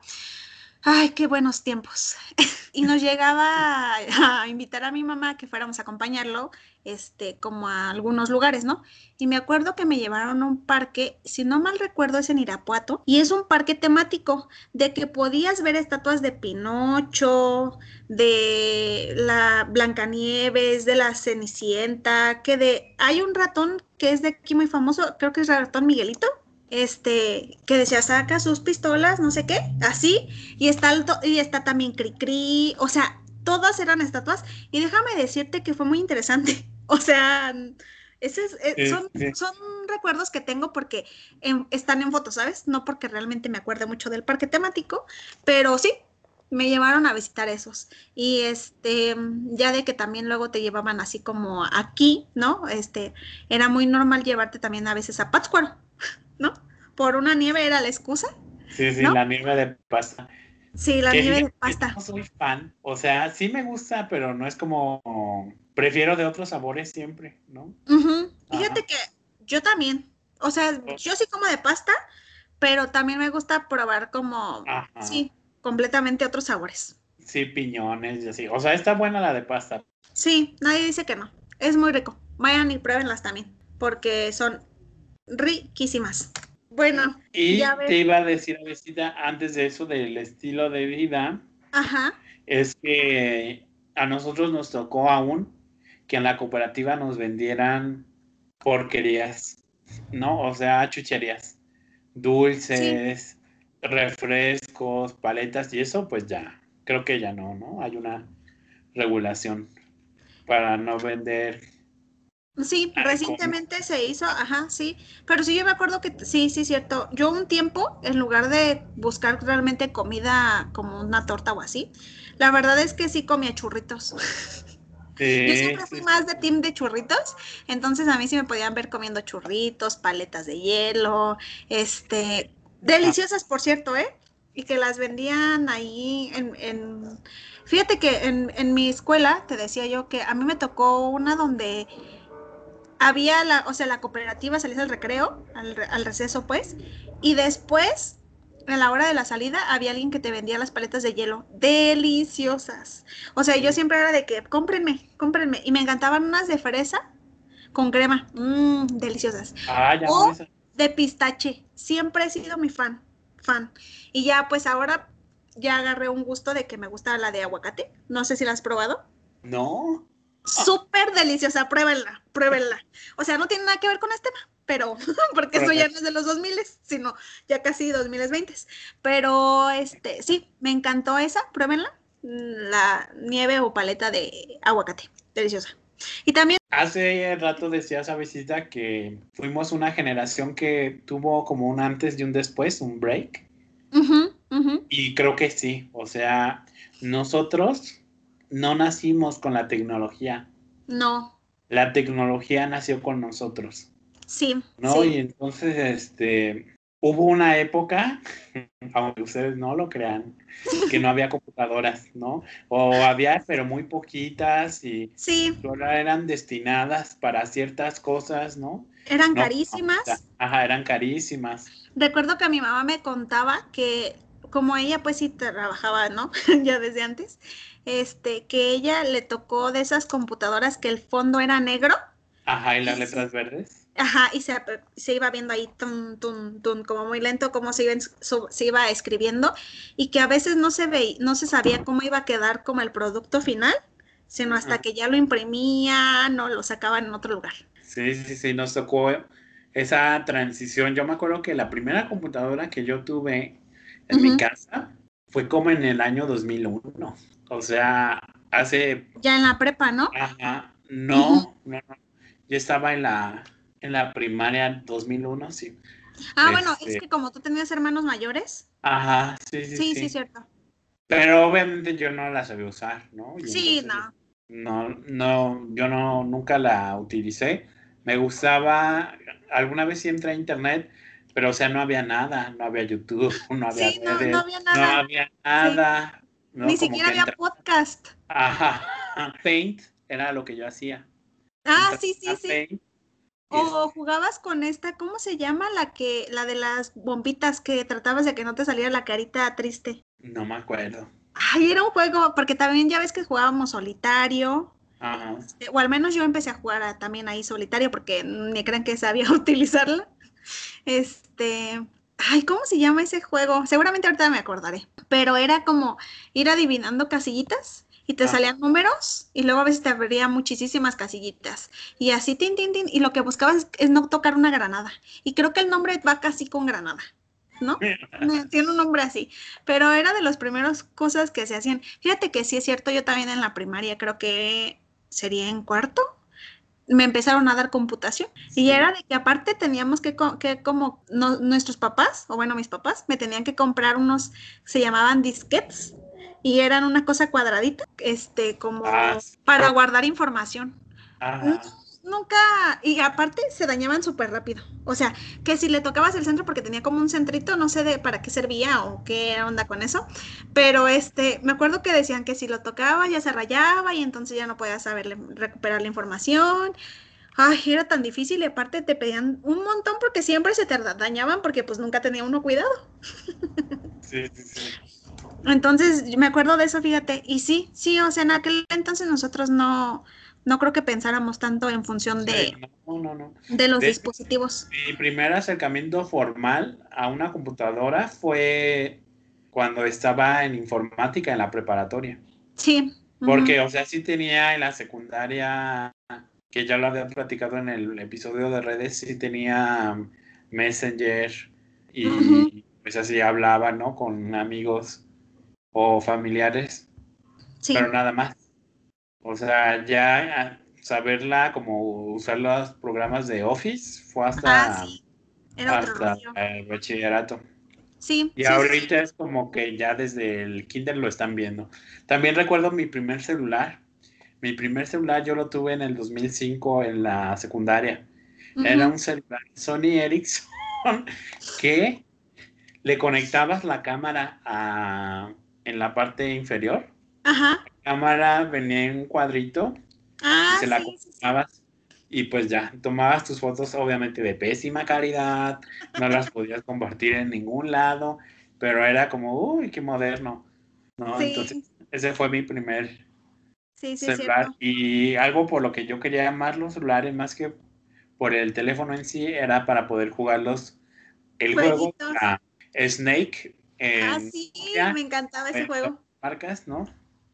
Ay, qué buenos tiempos. (laughs) y nos llegaba a invitar a mi mamá a que fuéramos a acompañarlo, este, como a algunos lugares, ¿no? Y me acuerdo que me llevaron a un parque, si no mal recuerdo es en Irapuato, y es un parque temático de que podías ver estatuas de Pinocho, de la Blancanieves, de la Cenicienta, que de hay un ratón que es de aquí muy famoso, creo que es el ratón Miguelito, este, que decía, saca sus pistolas, no sé qué, así, y está, y está también Cricri, o sea, todas eran estatuas, y déjame decirte que fue muy interesante, (laughs) o sea, ese eh, son, son, recuerdos que tengo porque están en fotos, ¿sabes? No porque realmente me acuerde mucho del parque temático, pero sí, me llevaron a visitar esos. Y este, ya de que también luego te llevaban así como aquí, ¿no? Este, era muy normal llevarte también a veces a Pátzcuaro. ¿No? Por una nieve era la excusa. Sí, sí, la nieve de pasta. Sí, la nieve de pasta. No soy fan, o sea, sí me gusta, pero no es como, prefiero de otros sabores siempre, ¿no? Fíjate que yo también, o sea, yo sí como de pasta, pero también me gusta probar como, Ajá. sí, completamente otros sabores. Sí, piñones y así. O sea, está buena la de pasta. Sí, nadie dice que no. Es muy rico. Vayan y pruébenlas también, porque son riquísimas. Bueno, Y ya te iba a decir, Avesita, antes de eso, del estilo de vida, Ajá, es que a nosotros nos tocó aún que en la cooperativa nos vendieran porquerías, ¿no? O sea, chucherías, dulces, refrescos, paletas y eso, pues ya, creo que ya no, ¿no? Hay una regulación para no vender. Sí, Ay, recientemente se hizo, ajá, sí, pero sí yo me acuerdo que sí, sí, cierto. Yo un tiempo, en lugar de buscar realmente comida como una torta o así, la verdad es que sí comía churritos. (laughs) Yo siempre fui sí, más de team de churritos, entonces a mí sí me podían ver comiendo churritos, paletas de hielo, este, deliciosas por cierto, ¿eh? Y que las vendían ahí en, en- fíjate que en, en mi escuela, te decía yo que a mí me tocó una donde había la, o sea, la cooperativa salías al recreo, al, al receso pues, y después, a la hora de la salida, había alguien que te vendía las paletas de hielo, deliciosas. O sea, yo siempre era de que, cómprenme, cómprenme, y me encantaban unas de fresa con crema, mmm, deliciosas. Ah, ya O- no De pistache, siempre he sido mi fan, fan. Y ya, pues ahora ya agarré un gusto de que me gusta la de aguacate. No sé si la has probado. No. Súper deliciosa, pruébenla, pruébenla. O sea, no tiene nada que ver con este tema, pero (laughs) porque eso ya no es de los 2000, sino ya casi 2020. Pero este, sí, me encantó esa, pruébenla. La nieve o paleta de aguacate, deliciosa. Y también, Hace rato decías, Avesita, que fuimos una generación que tuvo como un antes y un después, un break. Y creo que sí. O sea, nosotros no nacimos con la tecnología. no, La tecnología nació con nosotros, sí, ¿no? sí. Y entonces, este, hubo una época, (laughs) aunque ustedes no lo crean, (laughs) que no había computadoras, ¿no? O había, pero muy poquitas y Sí, solo eran destinadas para ciertas cosas, ¿no? eran No, carísimas. Ajá, eran carísimas. Recuerdo que mi mamá me contaba que como ella pues sí trabajaba, ¿no? (laughs) ya desde antes, este, que ella le tocó de esas computadoras que el fondo era negro, Ajá, y las letras verdes. ajá, y se, se iba viendo ahí, tum, tum, tum, como muy lento cómo se iba, se iba escribiendo, y que a veces no se veía, no se sabía cómo iba a quedar como el producto final, sino hasta Ajá. que ya lo imprimían o lo sacaban en otro lugar. Sí, sí, sí, nos tocó esa transición. Yo me acuerdo que la primera computadora que yo tuve en mi casa fue como en el año 2001. O sea, hace, Ya en la prepa, ¿no? ajá, no, no, no. Yo estaba en la, en la primaria 2001, sí. Ah, bueno, es Este- que como tú tenías hermanos mayores, Ajá, sí, sí, sí, sí. sí, cierto. Pero obviamente yo no la sabía usar, ¿no? Y Sí, no. No, no, yo no, nunca la utilicé. Me gustaba, alguna vez sí entré a internet, pero o sea, no había nada, no había YouTube, (laughs) no había Sí, no, redes, no había no nada. había nada. ¿No? Ni siquiera había entra- podcast. Ajá, (laughs) Paint era lo que yo hacía. Ah, sí, sí, sí. Paint O jugabas con esta, ¿cómo se llama? La que, la de las bombitas que tratabas de que no te saliera la carita triste. no me acuerdo. Ay, era un juego, porque también ya ves que jugábamos solitario, Ajá. eh, o al menos yo empecé a jugar a- también ahí solitario, porque ni crean que sabía (laughs) utilizarla. Este, ay, ¿cómo se llama ese juego? Seguramente ahorita me acordaré, pero era como ir adivinando casillitas y te salían números y luego a veces te abría muchísimas casillitas y así, tin, tin, tin, y lo que buscabas es, es no tocar una granada. Y creo que el nombre va casi con granada. ¿No? (laughs) Tiene un nombre así, pero era de las primeras cosas que se hacían. Fíjate que sí es cierto, yo también en la primaria creo que sería en cuarto, me empezaron a dar computación y era de que aparte teníamos que, co- que como no- nuestros papás, o bueno, mis papás, me tenían que comprar unos, se llamaban disquetes y eran una cosa cuadradita, este, como Ah, para guardar información. Ajá. Nunca, y aparte se dañaban súper rápido. O sea, que si le tocabas el centro porque tenía como un centrito, no sé de para qué servía o qué onda con eso, pero este, me acuerdo que decían que si lo tocaba ya se rayaba y entonces ya no podías saber recuperar la información. ay, era tan difícil y aparte te pedían un montón porque siempre se te dañaban porque pues nunca tenía uno cuidado. Sí, sí, sí. Entonces, me acuerdo de eso, fíjate, y sí, sí, o sea, en aquel entonces nosotros no, no creo que pensáramos tanto en función de, Sí, no, no, no. de los De- dispositivos. Mi primer acercamiento formal a una computadora fue cuando estaba en informática en la preparatoria. Sí. Porque, o sea, sí tenía en la secundaria, que ya lo había platicado en el episodio de redes, sí tenía Messenger y Ujú. pues así hablaba, ¿no? Con amigos o familiares, sí. pero nada más. O sea, ya ah, saberla como usar los programas de Office fue hasta, Ah, sí. Era otro hasta el bachillerato. Sí. Y sí, sí, ahorita es como que ya desde el kinder lo están viendo. También recuerdo mi primer celular. Mi primer celular yo lo tuve en el 2005 en la secundaria. Era un celular Sony Ericsson (laughs) que le conectabas la cámara a- en la parte inferior. Ajá. Cámara venía en un cuadrito Ah, y se la sí, y pues ya, tomabas tus fotos obviamente de pésima calidad, no las podías compartir en ningún lado, pero era como, uy, qué moderno, ¿no? Sí, Entonces, ese fue mi primer sí, celular y algo por lo que yo quería llamar los celulares más que por el teléfono en sí era para poder jugarlos el juego Jueguitos. a Snake en Ah, sí, me encantaba ese juego. marcas, ¿no?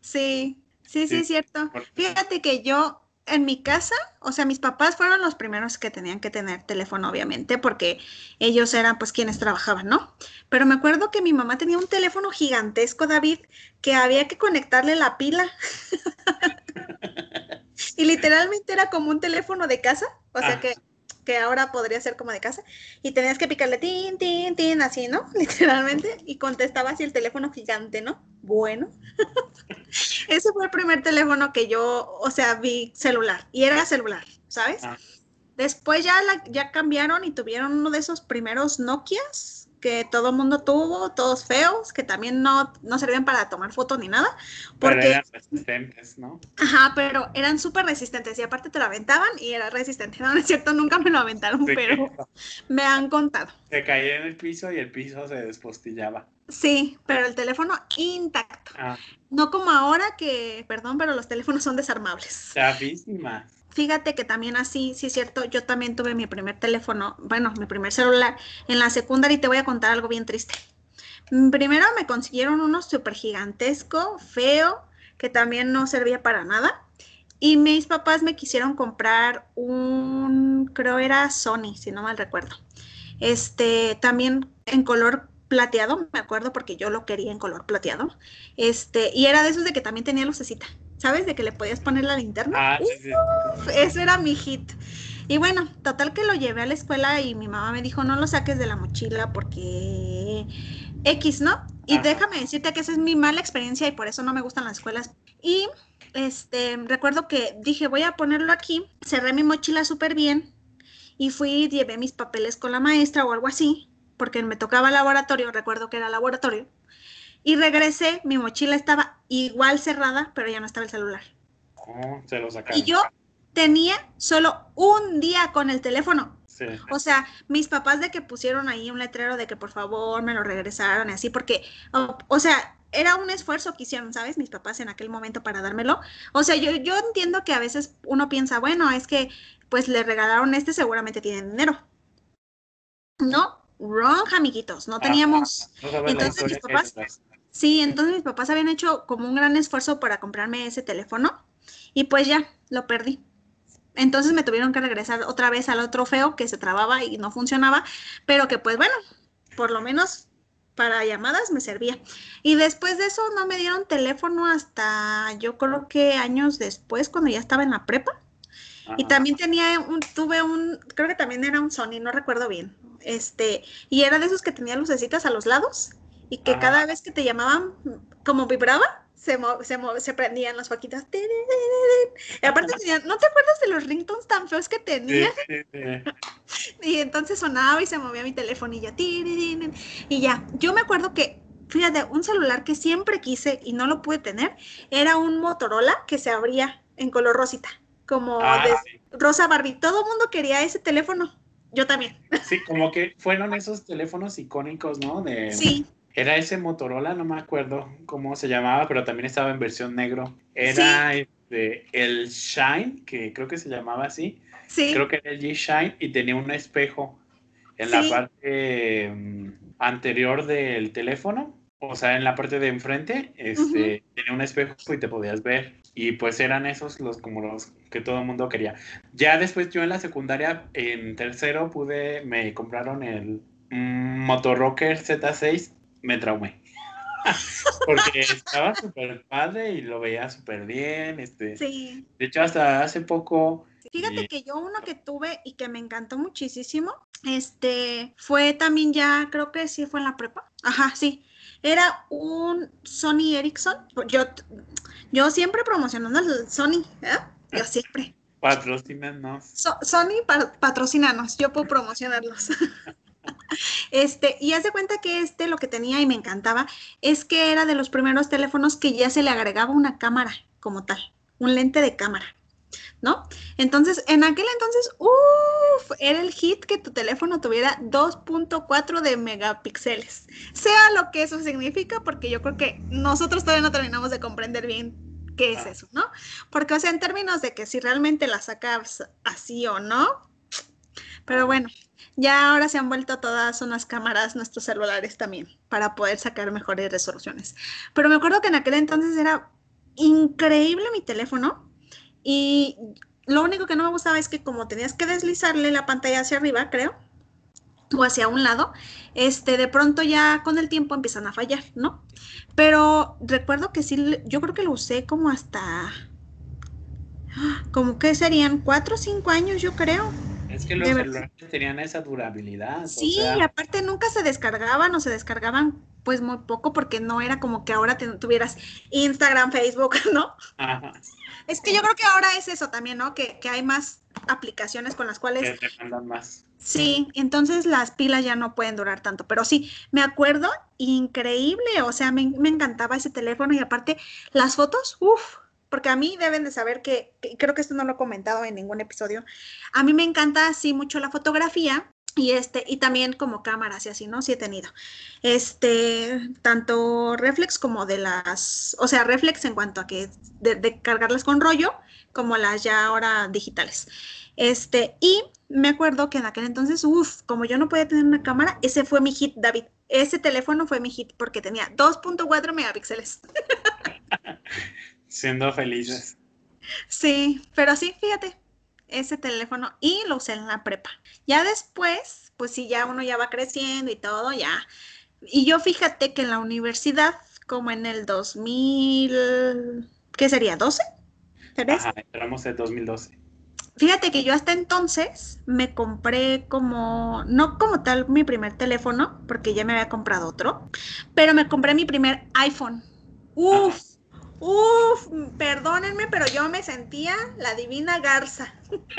Sí, sí, sí, Sí, es cierto. Fíjate que yo en mi casa, o sea, mis papás fueron los primeros que tenían que tener teléfono, obviamente, porque ellos eran pues quienes trabajaban, ¿no? Pero me acuerdo que mi mamá tenía un teléfono gigantesco, David, que había que conectarle la pila. (laughs) Y literalmente era como un teléfono de casa, o sea Ah. que, que ahora podría ser como de casa, y tenías que picarle tin, tin, tin, así, ¿no? (laughs) Literalmente, y contestaba así el teléfono gigante, ¿no? Bueno. (laughs) Ese fue el primer teléfono que yo, o sea, vi celular, y era celular, ¿sabes? Ah. Después ya, la, ya cambiaron y tuvieron uno de esos primeros Nokias que todo el mundo tuvo, todos feos, que también no, no servían para tomar fotos ni nada, Pero porque eran resistentes, ¿no? Ajá, pero eran súper resistentes y aparte te lo aventaban y era resistente. (laughs) No, no es cierto, nunca me lo aventaron, Sí, pero me han contado. Se caía en el piso y el piso se despostillaba. Sí, pero el teléfono intacto. Ah, No como ahora que, perdón, pero los teléfonos son desarmables. chafísima. Fíjate que también así, sí es cierto, yo también tuve mi primer teléfono, bueno, mi primer celular en la secundaria y te voy a contar algo bien triste. Mm, Primero me consiguieron uno súper gigantesco, feo, que también no servía para nada. Y mis papás me quisieron comprar un, creo era Sony, si no mal recuerdo. Este, también en color plateado, me acuerdo porque yo lo quería en color plateado. Este, y era de esos de que también tenía lucecita, ¿sabes? De que le podías poner la linterna. Ah, sí, sí. Ese era mi hit. Y bueno, total que lo llevé a la escuela y mi mamá me dijo, no lo saques de la mochila porque X, ¿no? Y Ajá. déjame decirte que esa es mi mala experiencia y por eso no me gustan las escuelas. Y este, recuerdo que dije, voy a ponerlo aquí, cerré mi mochila súper bien y fui, llevé mis papeles con la maestra o algo así, porque me tocaba laboratorio, recuerdo que era laboratorio. Y regresé, mi mochila estaba igual cerrada, pero ya no estaba el celular. Oh, se lo sacaron. Y yo tenía solo un día con el teléfono. Sí. O sea, mis papás de que pusieron ahí un letrero de que por favor me lo regresaron y así, porque, o, o sea, era un esfuerzo que hicieron, ¿sabes? Mis papás en aquel momento para dármelo. O sea, yo, yo entiendo que a veces uno piensa, bueno, es que pues le regalaron este, seguramente tienen dinero. No, wrong, amiguitos, no teníamos. No Entonces, mis papás-. Sí, entonces mis papás habían hecho como un gran esfuerzo para comprarme ese teléfono y pues ya, lo perdí. Entonces me tuvieron que regresar otra vez al otro feo que se trababa y no funcionaba, pero que pues bueno, por lo menos para llamadas me servía. Y después de eso no me dieron teléfono hasta yo creo que años después, cuando ya estaba en la prepa. Y también tenía un, tuve un, creo que también era un Sony, no recuerdo bien. Este, y era de esos que tenía lucecitas a los lados y que Ajá. cada vez que te llamaban, como vibraba, se, mo- se, mo- se prendían las foquitas. Y aparte tenían, ¿no te acuerdas de los ringtones tan feos que tenía? sí, sí. (laughs) Y entonces sonaba y se movía mi tirirín, Y ya, yo me acuerdo que, fíjate, un celular que siempre quise y no lo pude tener, era un Motorola que se abría en color rosita, como Ah, de. Rosa Barbie. Todo el mundo quería ese teléfono. Yo también. Sí, como que fueron esos teléfonos icónicos, ¿no? De, Sí, Era ese Motorola, no me acuerdo cómo se llamaba, pero también estaba en versión negro. Era este, el Shine, que creo que se llamaba así. sí. Creo que era el G-Shine y tenía un espejo en Sí. la parte mm, anterior del teléfono. O sea, en la parte de enfrente, este, tenía un espejo y te podías ver. Y pues eran esos los como los que todo el mundo quería. Ya después yo en la secundaria, en tercero, pude, me compraron el mm, Motorocker Z6, me traumé. (laughs) Porque estaba súper padre y lo veía súper bien. Este, Sí. De hecho, hasta hace poco Fíjate Y- que yo uno que tuve y que me encantó muchísimo, este, fue también ya, creo que sí fue en la prepa. Ajá, sí. Era un Sony Ericsson. Yo, yo siempre promocionando el Sony, ¿eh? Yo siempre. patrocínanos. So- Sony pa- patrocínanos, yo puedo promocionarlos. (laughs) (laughs) Este, y haz de cuenta que este lo que tenía y me encantaba es que era de los primeros teléfonos que ya se le agregaba una cámara como tal, un lente de cámara, ¿no? Entonces, en aquel entonces, uff, era el hit que tu teléfono tuviera 2.4 de megapíxeles. Sea lo que eso significa, porque yo creo que nosotros todavía no terminamos de comprender bien qué es eso, ¿no? Porque, o sea, en términos de que si realmente la sacas así o no, pero bueno, ya ahora se han vuelto todas unas cámaras nuestros celulares también para poder sacar mejores resoluciones. Pero me acuerdo que en aquel entonces era increíble mi teléfono y lo único que no me gustaba es que como tenías que deslizarle la pantalla hacia arriba, creo, o hacia un lado, este, de pronto ya con el tiempo empiezan a fallar, ¿no? Pero recuerdo que sí, yo creo que lo usé como hasta, como que serían cuatro o cinco años, yo creo. Es que los celulares tenían esa durabilidad. Sí, o sea, y aparte nunca se descargaban o se descargaban pues muy poco porque no era como que ahora te- tuvieras Instagram, Facebook, (laughs) ¿no? ajá, Es que yo creo que ahora es eso también, ¿no? Que, que hay más aplicaciones con las cuales que demandan más. Sí, entonces las pilas ya no pueden durar tanto, pero sí, me acuerdo, increíble, o sea, me, me encantaba ese teléfono y aparte las fotos, uff, porque a mí deben de saber que, que creo que esto no lo he comentado en ningún episodio, a mí me encanta así mucho la fotografía y este, y también como cámaras y así, ¿no? Sí he tenido, este, tanto reflex como de las, o sea, reflex en cuanto a que de, cargarlas con rollo, como las ya ahora digitales. Este, y me acuerdo que en aquel entonces, uff, como yo no podía tener una cámara, ese fue mi hit, David. Ese teléfono fue mi hit porque tenía 2.4 megapíxeles. (laughs) Siendo felices. Sí, pero sí, fíjate, ese teléfono y lo usé en la prepa. Ya después, pues sí, ya uno ya va creciendo y todo, ya. Y yo fíjate que en la universidad, como en el 2000, ¿qué sería? ¿12? ¿Tres? Ajá, entramos en 2012. Fíjate que yo hasta entonces me compré como, no como tal mi primer teléfono, porque ya me había comprado otro, pero me compré mi primer iPhone. Uf, uf, perdónenme, pero yo me sentía la divina garza. (laughs)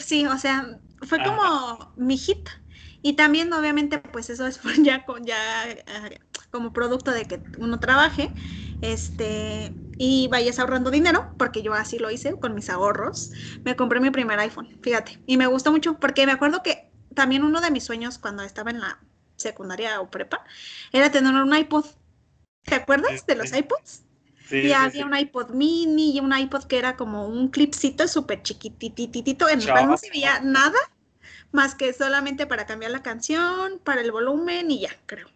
Sí, o sea, fue como mi hit. Y también, obviamente, pues eso es (laughs) ya, con, ya eh, como producto de que uno trabaje este, y vayas ahorrando dinero, porque yo así lo hice con mis ahorros. Me compré mi primer iPhone, fíjate. Y me gustó mucho, porque me acuerdo que también uno de mis sueños cuando estaba en la secundaria o prepa era tener un iPod. ¿Te acuerdas de los iPods? Sí, Y sí, había sí. un iPod mini y un iPod que era como un clipcito súper chiquitititito, en el cual no se veía nada más que solamente para cambiar la canción, para el volumen y ya, creo.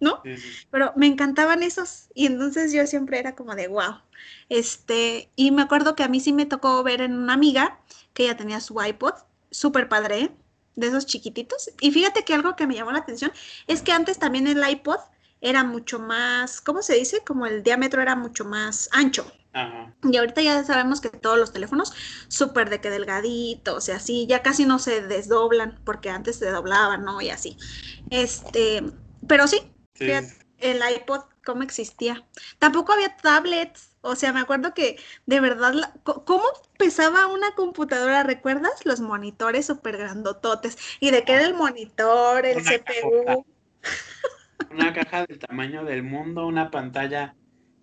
¿No? Pero me encantaban esos y entonces yo siempre era como de wow. Este, y me acuerdo que a mí sí me tocó ver en una amiga que ella tenía su iPod, súper padre, de esos chiquititos. Y fíjate que algo que me llamó la atención es que antes también el iPod era mucho más, ¿cómo se dice? Como el diámetro era mucho más ancho. Ajá. Y ahorita ya sabemos que todos los teléfonos súper de que delgaditos y así, ya casi no se desdoblan, porque antes se doblaban, ¿no? Y así. Este, pero sí, Sí, el iPod, ¿cómo existía? Tampoco había tablets, o sea, me acuerdo que de verdad, ¿cómo pesaba una computadora? ¿Recuerdas? Los monitores súper grandototes. ¿Y de qué era el monitor, el Una CPU? Una caja del tamaño del mundo, una pantalla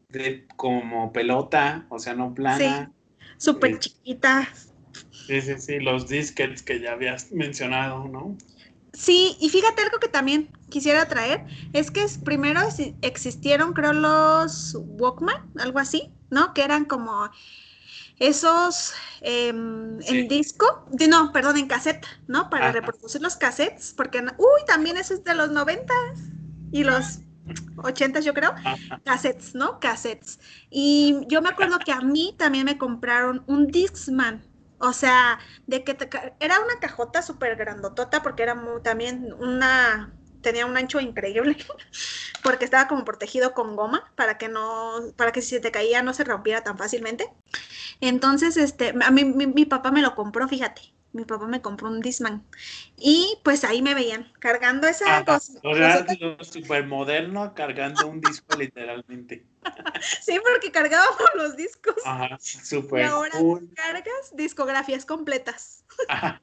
de como pelota, o sea, no plana. Sí, súper Eh, chiquitas. Sí, sí, sí, los disquets que ya habías mencionado, ¿no? Sí, y fíjate algo que también quisiera traer, es que primero exi- existieron, creo, los Walkman, algo así, ¿no? Que eran como esos Sí. en disco, no, perdón, en cassette, ¿no? Para Ajá. reproducir los cassettes, porque, uy, también eso es de los noventas y los ochentas, yo creo, cassettes, ¿no? Cassettes. Y yo me acuerdo que a mí también me compraron un Discman. O sea, de que te era una cajota súper grandotota porque era mu- también una, tenía un ancho increíble (laughs) porque estaba como protegido con goma para que no, para que si se te caía no se rompiera tan fácilmente. Entonces, este, a mí mi, mi papá me lo compró, fíjate. Mi papá me compró un Discman. Y pues ahí me veían cargando esa Ajá. cosa. O sea, cosota. lo super moderno cargando un disco literalmente. (laughs) Sí, porque cargábamos los discos. Ajá, Y super ahora cool. cargas discografías completas. (laughs) Ajá.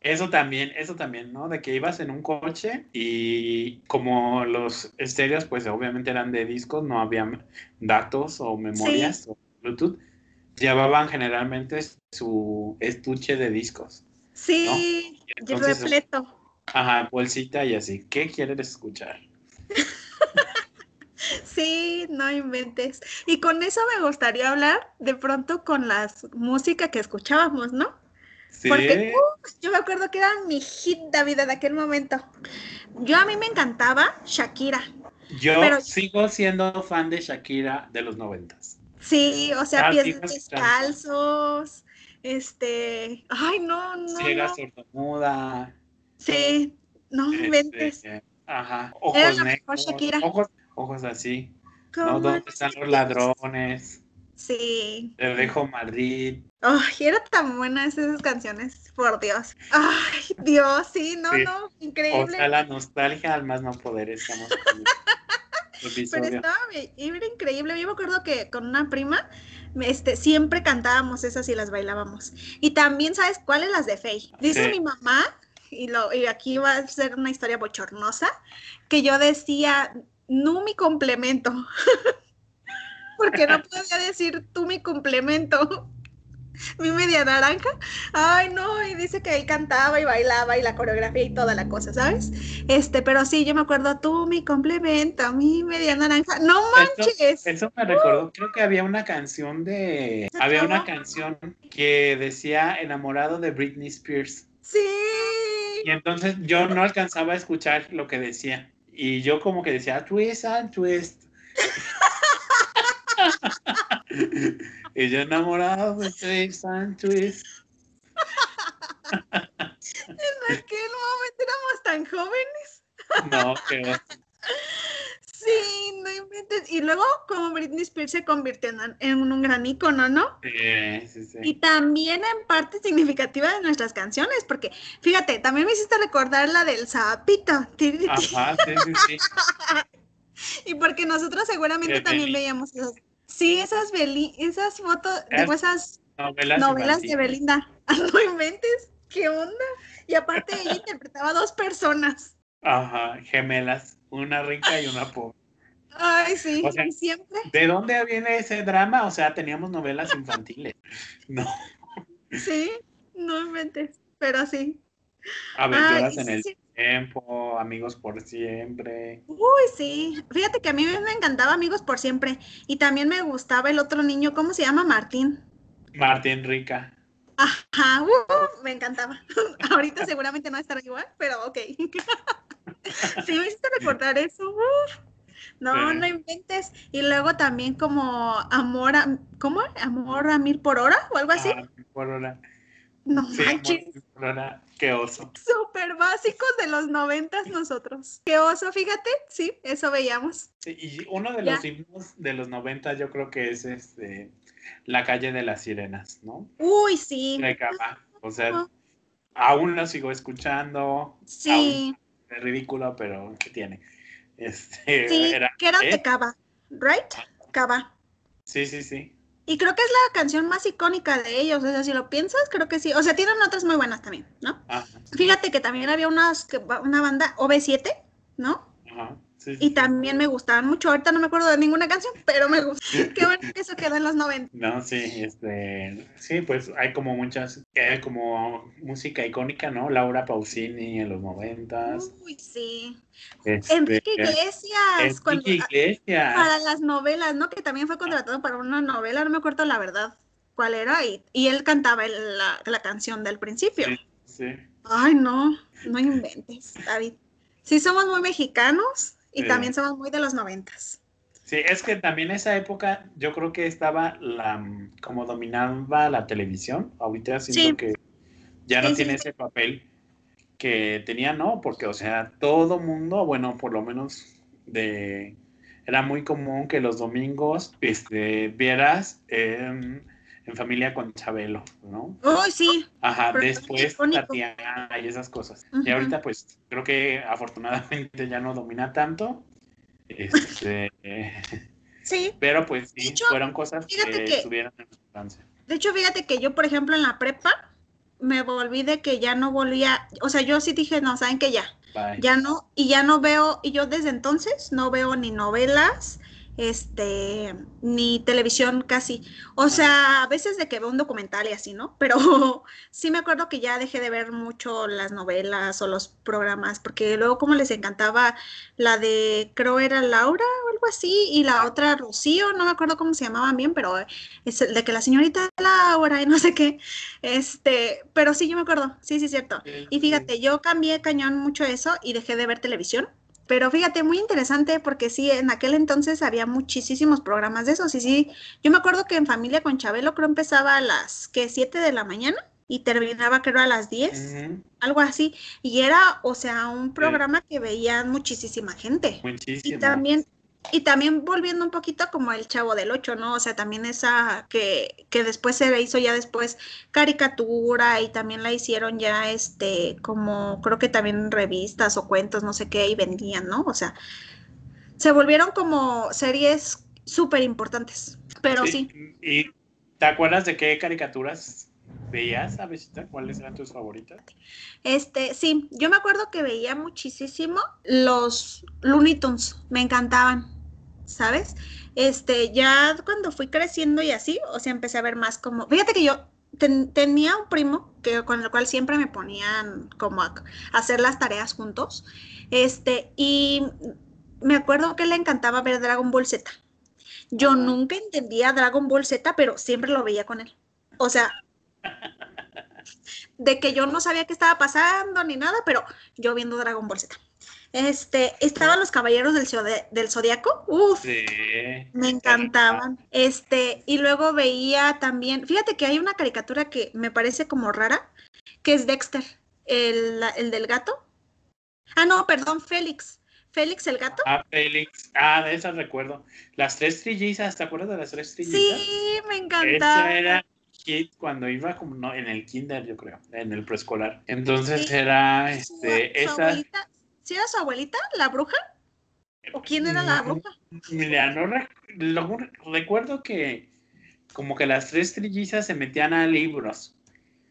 Eso también, eso también, ¿no? De que ibas en un coche y como los estéreos, pues obviamente eran de discos, no había datos o memorias o Bluetooth, llevaban generalmente su estuche de discos. Sí, Y entonces, repleto. Ajá, bolsita y así. ¿Qué quieres escuchar? (laughs) Sí, no inventes. Y con eso me gustaría hablar de pronto con la música que escuchábamos, ¿no? Sí. Porque uh, yo me acuerdo que era mi hit David en aquel momento. Yo a mí me encantaba Shakira. Yo pero- sigo siendo fan de Shakira de los noventas. Sí, o sea, Ah, pies descalzos. Este, ay, no, no. Ciega, no. sordomuda. Sí, no inventes. este, ajá. Era Ojos negros. Shakira. Ojos, ojos así. ¿no? ¿Cómo ¿Dónde están los ladrones? Sí. Te dejo Madrid. Ay, era tan buenas esas canciones, por Dios. Ay, Dios, sí, no, Sí. no, O increíble. sea, la nostalgia al más no poder. Estamos (laughs) Pero estaba era increíble. Yo me acuerdo que con una prima, este, siempre cantábamos esas y las bailábamos. Y también, ¿sabes cuáles? Las de Faye. Dice Sí. mi mamá, y, lo, y aquí va a ser una historia bochornosa, que yo decía, no mi complemento. (laughs) Porque no podía decir tú mi complemento. (laughs) Mi media naranja. Ay, no, y dice que ahí cantaba y bailaba y la coreografía y toda la cosa, ¿sabes? Este, pero sí, yo me acuerdo, tú mi complemento, mi media naranja. No manches. Eso me recordó, creo que había una canción de. Había una canción que decía enamorado de Britney Spears. Sí. Y entonces yo no alcanzaba a escuchar lo que decía. Y yo como que decía twist and twist. (laughs) (laughs) y yo enamorado de and twist. En aquel momento éramos tan jóvenes. No, que Sí, no inventes. Y luego, como Britney Spears se convirtió en, en un gran ícono, ¿no? sí, sí, sí. Y también en parte significativa de nuestras canciones, porque fíjate, también me hiciste recordar la del sapito. Ajá, sí, sí, sí. (laughs) Y porque nosotros seguramente también veíamos esas. Sí, esas, Beli esas fotos, digo, esas Novelas, novelas de. Belinda. (laughs) No inventes, ¿qué onda? Y aparte ella interpretaba a dos personas. Ajá, gemelas, una rica y una pobre. Ay, sí, O sea, siempre. ¿De dónde viene ese drama? O sea, teníamos novelas infantiles. (laughs) No, Sí, no inventes, pero sí. aventuras Ay, en el sí. Tiempo, amigos por siempre. Uy, sí. Fíjate que a mí me encantaba Amigos por Siempre. Y también me gustaba el otro niño, ¿cómo se llama? Martín. Martín Rica. Ajá, uh, me encantaba. (laughs) Ahorita seguramente no estará igual, pero ok. (laughs) sí, me hiciste recordar eso. uf. No, Sí. no inventes. Y luego también como amor a, ¿cómo? Amor a mil por hora o algo así. Ah, por hora. no Sí, manches. amor hora. Qué oso. Súper básicos de los noventas nosotros. Qué oso, fíjate. Sí, eso veíamos. Sí, y uno de Ya. los himnos de los 90 yo creo que es este La calle de las sirenas, ¿no? Uy, sí. De Cava. O sea, aún lo sigo escuchando. Sí, Es ridículo, pero ¿qué tiene? Este, sí, era- que eran ¿eh? de Cava, ¿right? Cava. Sí, sí, sí. Y creo que es la canción más icónica de ellos, o sea, si lo piensas, creo que sí. O sea, tienen otras muy buenas también, ¿no? Ajá, Fíjate que también había unas, que- una banda, OV7, ¿no? ajá, y también me gustaban mucho. Ahorita no me acuerdo de ninguna canción, pero me gusta. (laughs) Qué bueno que eso quedó en los 90. No, sí, este, sí, pues hay como muchas, hay como música icónica, ¿no? Laura Pausini en los noventas. Uy, sí. Este, Enrique Iglesias. Enrique Iglesias. Para las novelas, ¿no? Que también fue contratado para una novela, no me acuerdo la verdad cuál era, y, y él cantaba la, la, canción del principio. Sí, sí. Ay, no, no inventes, David. Sí, somos muy mexicanos y también somos muy de los noventas. Sí, es que también esa época yo creo que estaba la como dominaba la televisión. Ahorita siento que ya no tiene ese papel que tenía, ¿no? Porque, o sea, todo mundo, bueno, por lo menos de era muy común que los domingos este, vieras en familia con Chabelo, ¿no? Uy, sí. Ajá, después Tatiana y esas cosas. Y ahorita, pues, creo que afortunadamente ya no domina tanto. Este, (laughs) sí. Pero pues sí, fueron cosas que, que estuvieron en importancia. De hecho, fíjate que yo, por ejemplo, en la prepa, me volví de que ya no volvía, o sea, yo sí dije, no, saben que ya, ya no, y ya no veo, y yo desde entonces no veo ni novelas, este, ni televisión casi. O sea, a veces de que veo un documental y así, ¿no? (laughs) Pero sí me acuerdo que ya dejé de ver mucho las novelas o los programas, porque luego como les encantaba la de, creo era Laura o algo así, y la otra Rocío, no me acuerdo cómo se llamaban bien, pero es de que la señorita Laura y no sé qué, este, pero sí, yo me acuerdo, sí, sí, cierto. Y fíjate, yo cambié cañón mucho eso y dejé de ver televisión pero fíjate, muy interesante porque sí, en aquel entonces había muchísimos programas de esos. Y sí, yo me acuerdo que en Familia con Chabelo creo empezaba a las, ¿qué? 7 de la mañana y terminaba creo a las 10, algo así. Y era, o sea, un programa que veían muchísima gente. Muchísima. Y también y también volviendo un poquito como el Chavo del Ocho, ¿no? O sea, también esa que, que después se le hizo ya después caricatura y también la hicieron ya, este, como creo que también revistas o cuentos, no sé qué, y vendían, ¿no? O sea, se volvieron como series súper importantes, pero sí, ¿Y te acuerdas de qué caricaturas veías, Avesita? ¿Cuáles eran tus favoritas? Este, sí, yo me acuerdo que veía muchísimo los Looney Tunes, me encantaban. ¿Sabes? Este, ya cuando fui creciendo y así, o sea, empecé a ver más como, fíjate que yo tenía un primo que con el cual siempre me ponían como a, hacer las tareas juntos, este, y me acuerdo que le encantaba ver Dragon Ball Z. Yo nunca entendía Dragon Ball Z, pero siempre lo veía con él. O sea, (laughs) de que yo no sabía qué estaba pasando ni nada, pero yo viendo Dragon Ball Z. Este, estaban los caballeros del, del Zodíaco. Uf, me encantaban. Este, y luego veía también, fíjate que hay una caricatura que me parece como rara, que es Dexter, el, del gato. Ah, no, perdón, Félix. Félix el gato. Ah, Félix. Ah, de esas recuerdo. Las tres trillizas, ¿te acuerdas de las tres trillizas? Sí, me encantaba. Esa era cuando iba como no, en el kinder, yo creo, en el preescolar. Entonces era este, esa ¿Sí era su abuelita, la bruja? ¿O quién era la bruja? Mira, no recuerdo que como que las tres trillizas se metían a libros.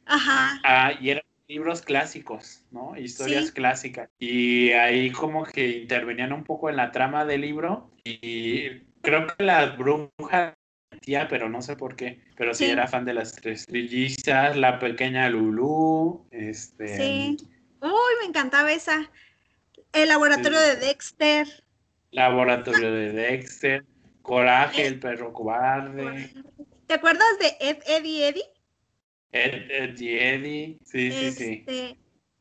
Ajá. Ah, y eran libros clásicos, ¿no? Historias clásicas. Y ahí como que intervenían un poco en la trama del libro y creo que la bruja tía, pero no sé por qué, pero sí, era fan de las tres trillizas, la pequeña Lulu, este... Sí. Uy, me encantaba esa. El laboratorio de Dexter. Laboratorio de Dexter. Coraje, el perro cobarde. ¿Te acuerdas de Ed, Eddie, Eddie? Ed, Eddie, Eddie. Sí, sí, sí. Este,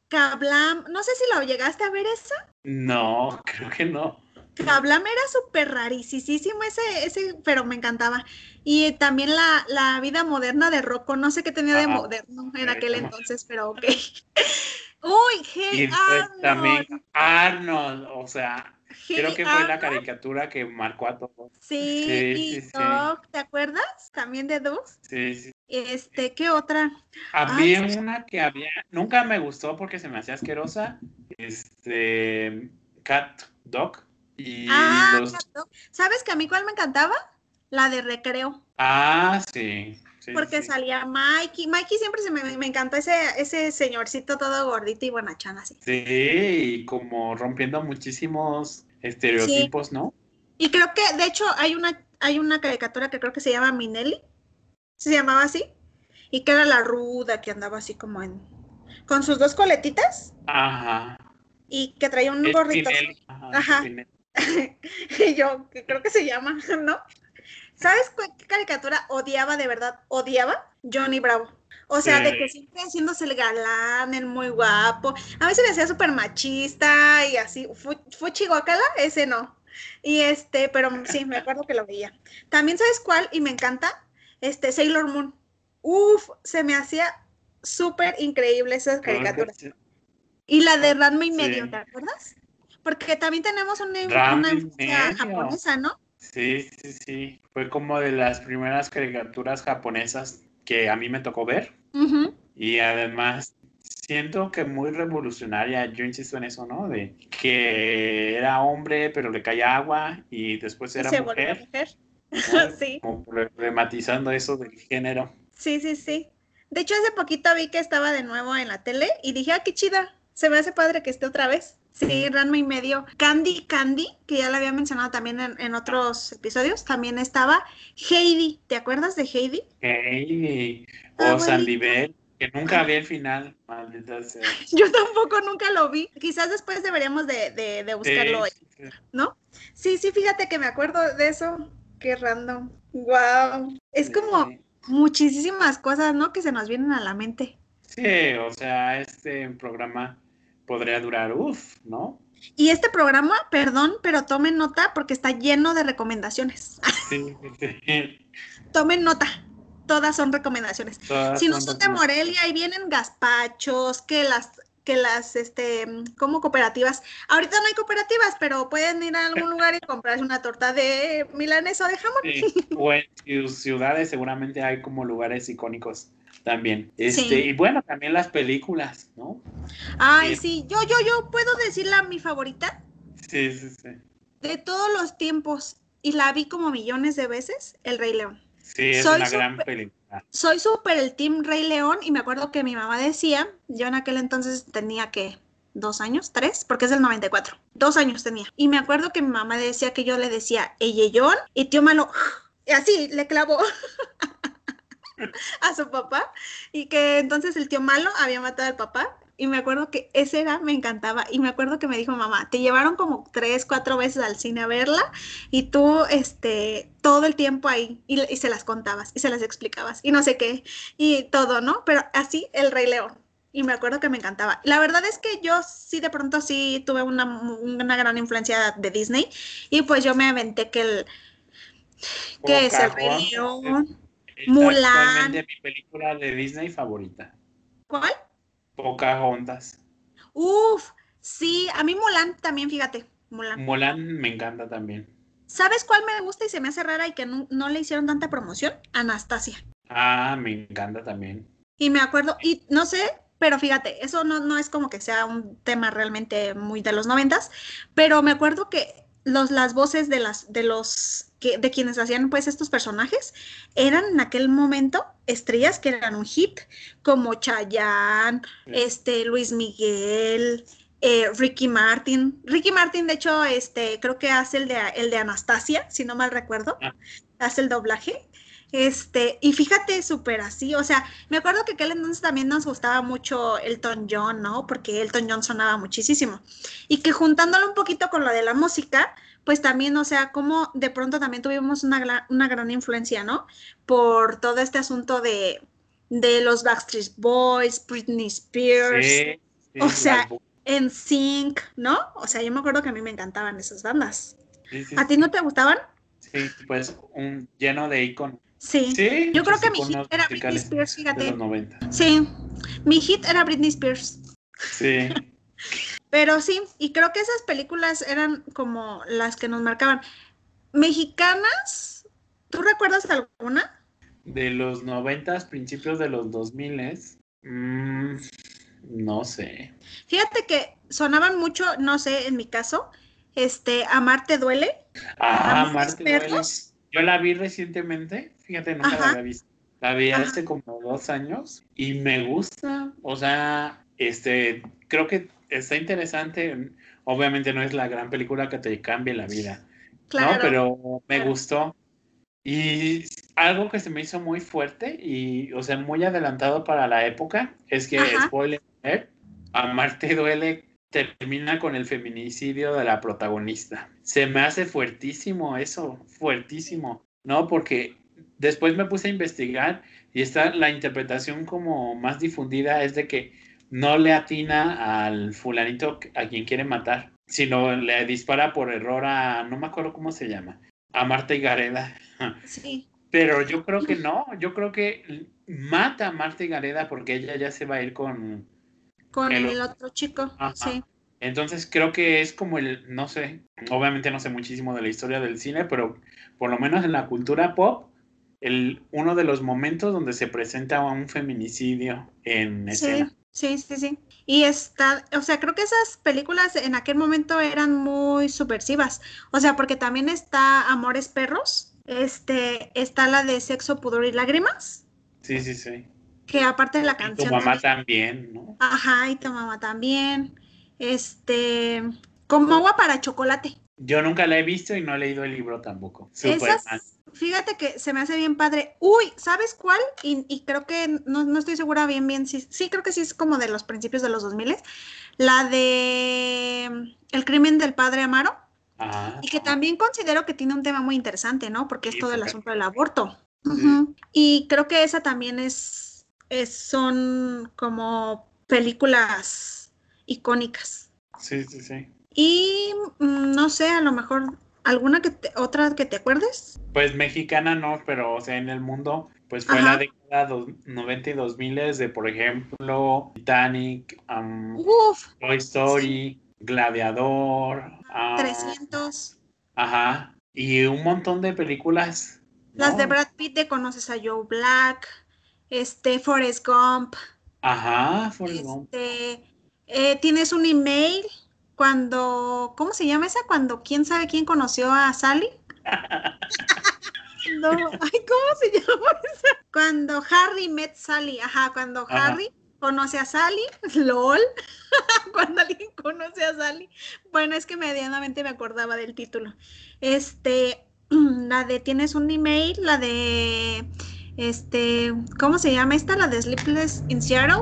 Kablam. No sé si lo llegaste a ver esa. No, (laughs) creo que no. Kablam era súper rarísimo ese, ese, pero me encantaba. Y también la, la vida moderna de Rocco, no sé qué tenía de moderno en aquel entonces, pero ok. (laughs) Uy, hey, Arnold. También Arnold, o sea, creo que fue la caricatura que marcó a todos. Sí, y Doc, ¿te acuerdas? También de Doug. Sí, sí. Este, ¿qué otra? Había una que había, nunca me gustó porque se me hacía asquerosa. Este, Cat Dog. Y ah, ¿Sabes que a mí cuál me encantaba? La de recreo. Ah, sí porque salía Mikey. Mikey siempre se me, me encantó ese, ese señorcito todo gordito y bonachán así. Sí, y como rompiendo muchísimos estereotipos, ¿no? Y creo que, de hecho, hay una, hay una caricatura que creo que se llama Minelli, se llamaba así, y que era la ruda que andaba así como en, con sus dos coletitas. Ajá. Y que traía un gorrito. Ajá. (laughs) y yo, que creo que se llama, ¿no? ¿Sabes qué caricatura odiaba de verdad? Odiaba Johnny Bravo. O sea, de que siempre haciéndose el galán, el muy guapo. A veces me hacía súper machista y así. ¿Fue Chihuahua? Ese no. Y este, pero sí, me acuerdo que lo veía. También, ¿sabes cuál? Y me encanta. Este, Sailor Moon. Uf, se me hacía súper increíble esas caricaturas. Y la de Ranma y medio, ¿te acuerdas? Porque también tenemos una, una japonesa, ¿no? Sí, sí, sí. Fue como de las primeras caricaturas japonesas que a mí me tocó ver. Y además siento que muy revolucionaria, yo insisto en eso, ¿no? De que era hombre, pero le caía agua y después era mujer. (laughs) sí. Como problematizando eso del género. Sí, sí, sí. De hecho, hace poquito vi que estaba de nuevo en la tele y dije, ah, qué chida. Se me hace padre que esté otra vez. Sí, Ranma y medio. Candy Candy, que ya la había mencionado también en, otros episodios, también estaba Heidi. ¿Te acuerdas de Heidi? Heidi. O Sandy Bell, que nunca vi el final, maldita sea. (laughs) Yo tampoco nunca lo vi. Quizás después deberíamos de, buscarlo hoy, ¿no? Sí, sí, fíjate que me acuerdo de eso. Qué random. Wow. Es como muchísimas cosas, ¿no? Que se nos vienen a la mente. Sí, o sea, este programa podría durar, uff, ¿no? Y este programa, perdón, pero tomen nota porque está lleno de recomendaciones. (laughs) Sí, sí. tomen nota. Todas son recomendaciones. si no son de Morelia, ahí vienen gazpachos, que las, que las, este, como cooperativas. Ahorita no hay cooperativas, pero pueden ir a algún lugar y comprarse una torta de milanesa o de jamón. Sí. O en ciudades seguramente hay como lugares icónicos también. Este, y bueno, también las películas, ¿no? Ay, sí, yo, yo, yo puedo decirla mi favorita. Sí, sí, sí. De todos los tiempos, y la vi como millones de veces, El Rey León. Sí, es una gran película. Soy súper el Team Rey León, y me acuerdo que mi mamá decía, yo en aquel entonces tenía que dos años, tres, porque es del 94. Dos años tenía. Y me acuerdo que mi mamá decía que yo le decía Eyellón y tío Malo, y así le clavó. (laughs) a su papá y que entonces el tío malo había matado al papá y me acuerdo que ese era, me encantaba y me acuerdo que me dijo mamá, te llevaron como tres, cuatro veces al cine a verla y tú, este, todo el tiempo ahí y, se las contabas y se las explicabas y no sé qué y todo, ¿no? Pero así el Rey León. Y me acuerdo que me encantaba. La verdad es que yo sí, de pronto sí tuve una, una gran influencia de Disney. Y pues yo me aventé que el, que es el Rey León. Mulan. mi película de Disney favorita. ¿Cuál? Pocahontas. Uf, sí, a mí Mulan también, fíjate. Mulan. Mulan me encanta también. ¿Sabes cuál me gusta y se me hace rara y que no, le hicieron tanta promoción? Anastasia. Ah, me encanta también. Y me acuerdo, y no sé, pero fíjate, eso no, no es como que sea un tema realmente muy de los noventas, pero me acuerdo que los, las voces de, las, de los de quienes hacían pues estos personajes eran en aquel momento estrellas que eran un hit, como Chayanne, este, Luis Miguel, eh, Ricky Martin. Ricky Martin, de hecho, este, creo que hace el de, el de Anastasia, si no mal recuerdo, ah. hace el doblaje. Este, y fíjate, súper así, o sea, me acuerdo que aquel entonces también nos gustaba mucho Elton John, ¿no? Porque Elton John sonaba muchísimo. Y que juntándolo un poquito con lo de la música, pues también, o sea, como de pronto también tuvimos una, una gran influencia, ¿no? Por todo este asunto de, los Backstreet Boys, Britney Spears, o sea, en Sync, ¿no? O sea, yo me acuerdo que a mí me encantaban esas bandas. ¿A ti no te gustaban? Sí, pues un lleno de iconos. Sí. yo creo que mi hit era Britney Spears, fíjate. Sí, mi hit era Britney Spears. Sí. (laughs) Pero sí, y creo que esas películas eran como las que nos marcaban. Mexicanas, ¿tú recuerdas alguna? De los noventas, principios de los dos miles, mm, no sé. Fíjate que sonaban mucho, no sé, en mi caso, este, Amarte duele. Ah, Amarte duele. Yo la vi recientemente, fíjate, nunca la había visto. La vi hace como dos años y me gusta, o sea, este, creo que está interesante. obviamente no es la gran película que te cambie la vida, Claro. ¿no? Pero me Claro. gustó. Y algo que se me hizo muy fuerte y, o sea, muy adelantado para la época es que, Ajá. spoiler, Amarte duele termina con el feminicidio de la protagonista. Se me hace fuertísimo eso, fuertísimo, ¿no? Porque después me puse a investigar y está la interpretación como más difundida es de que no le atina al fulanito a quien quiere matar, sino le dispara por error a, no me acuerdo cómo se llama, a Marta y Gareda. (laughs) Sí. Pero yo creo que no, yo creo que mata a Marta y Gareda porque ella ya se va a ir con... Con El el, otro. otro chico. Ajá. Sí. Entonces creo que es como el, no sé, obviamente no sé muchísimo de la historia del cine, pero por lo menos en la cultura pop, el, uno de los momentos donde se presenta un feminicidio en escena. Sí, sí, sí, sí. Y está, o sea, creo que esas películas en aquel momento eran muy subversivas. O sea, porque también está Amores Perros, este, está la de Sexo, Pudor y Lágrimas, Sí, sí, sí. que aparte de la Y tu canción. mamá también, ¿no? Ajá, y tu mamá también. Este, como agua para chocolate. Yo nunca la he visto y no he leído el libro tampoco. Súper Esas. Fíjate que se me hace bien padre. Uy, ¿sabes cuál? Y, y creo que no, no estoy segura bien, bien. Sí, sí, creo que sí es como de los principios de los 2000. La de mm, El crimen del padre Amaro. Ah, Y que también considero que tiene un tema muy interesante, ¿no? Porque es todo el asunto del aborto. Y creo que esa también es, es- son como películas icónicas. sí, sí, sí. Y mm, no sé, a lo mejor alguna que te- otra que te acuerdes. Pues mexicana no, pero o sea, en el mundo, pues fue Ajá. la década dos- 90 y 2000 de, por ejemplo, Titanic, um, Uf, Toy Story, Gladiador, ah, 300. Ajá. Y un montón de películas. Las ¿no? de Brad Pitt de Conoces a Joe Black, este, Forrest Gump, Ajá, Forrest Gump. este, eh, tienes un email cuando, ¿cómo se llama esa? Cuando quién sabe quién conoció a Sally. (laughs) No, ay, ¿cómo se llama esa? Cuando Harry met Sally, ajá, cuando Ajá. Harry conoce a Sally, (laughs) lol, (laughs) cuando alguien conoce a Sally. Bueno, es que medianamente me acordaba del título. Este, (clears throat) la de tienes un email, la de, este, ¿cómo se llama esta? La de Sleepless in Seattle,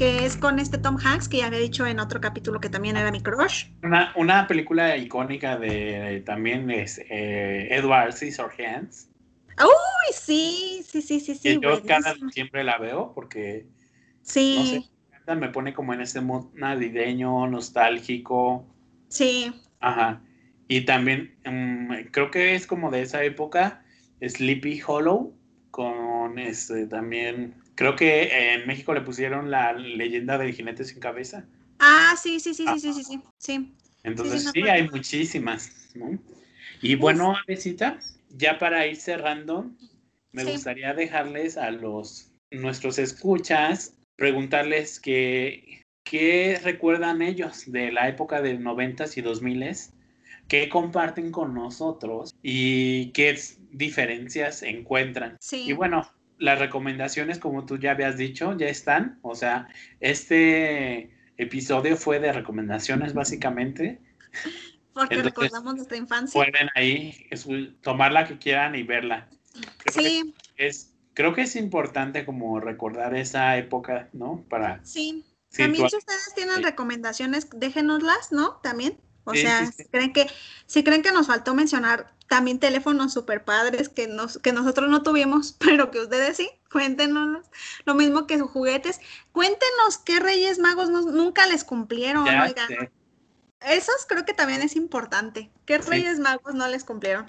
que es con este Tom Hanks, que ya había dicho en otro capítulo que también era mi crush. Una, una película icónica de también es eh, Edward Scissorhands. Uy, sí, sí, sí, sí, sí, yo cada diciembre la veo porque Sí, no sé, me pone como en ese mood navideño, nostálgico. sí. Ajá. Y también mm, creo que es como de esa época, Sleepy Hollow, con este también, Creo que eh, en México le pusieron la leyenda del jinete sin cabeza. Ah, sí, sí, sí, sí, sí, sí, sí. Entonces sí, hay muchísimas, ¿no? Y bueno, pues Avesita, ya para ir cerrando, me gustaría dejarles a los nuestros escuchas, preguntarles que, qué recuerdan ellos de la época de 90s y 2000s, qué comparten con nosotros y qué diferencias encuentran. Sí. Y bueno, las recomendaciones, como tú ya habías dicho, ya están. O sea, este episodio fue de recomendaciones básicamente. porque entonces, recordamos nuestra infancia. Pueden ahí es- tomar la que quieran y verla. Creo sí, que es, creo que es importante como recordar esa época, ¿no? Para sí. También situar- si ustedes tienen Sí. recomendaciones, déjenoslas, ¿no? También. O Sí, sea, sí, sí. si creen que, si creen que nos faltó mencionar también teléfonos super padres que nos, que nosotros no tuvimos, (laughs) pero que ustedes sí, cuéntenos. Lo mismo que sus juguetes. Cuéntenos qué Reyes Magos nos- nunca les cumplieron. Esos creo que también es importante. ¿Qué Sí. Reyes Magos no les cumplieron?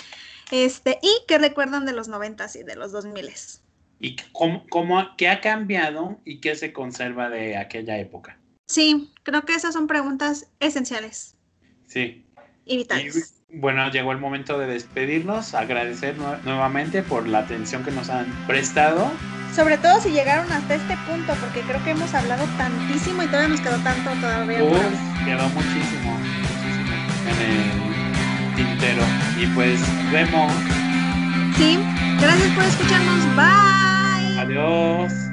Este, y qué recuerdan de los noventas y de los dos miles. ¿Y cómo, cómo- qué ha cambiado y qué se conserva de aquella época? Sí, creo que esas son preguntas esenciales Sí. y vitales. Y bueno, llegó el momento de despedirnos, agradecer nue- nuevamente por la atención que nos han prestado. Sobre todo si llegaron hasta este punto, porque creo que hemos hablado tantísimo y todavía nos quedó tanto todavía. Uf, quedó muchísimo, muchísimo en el tintero. Y pues vemos. Sí, gracias por escucharnos. Bye. Adiós.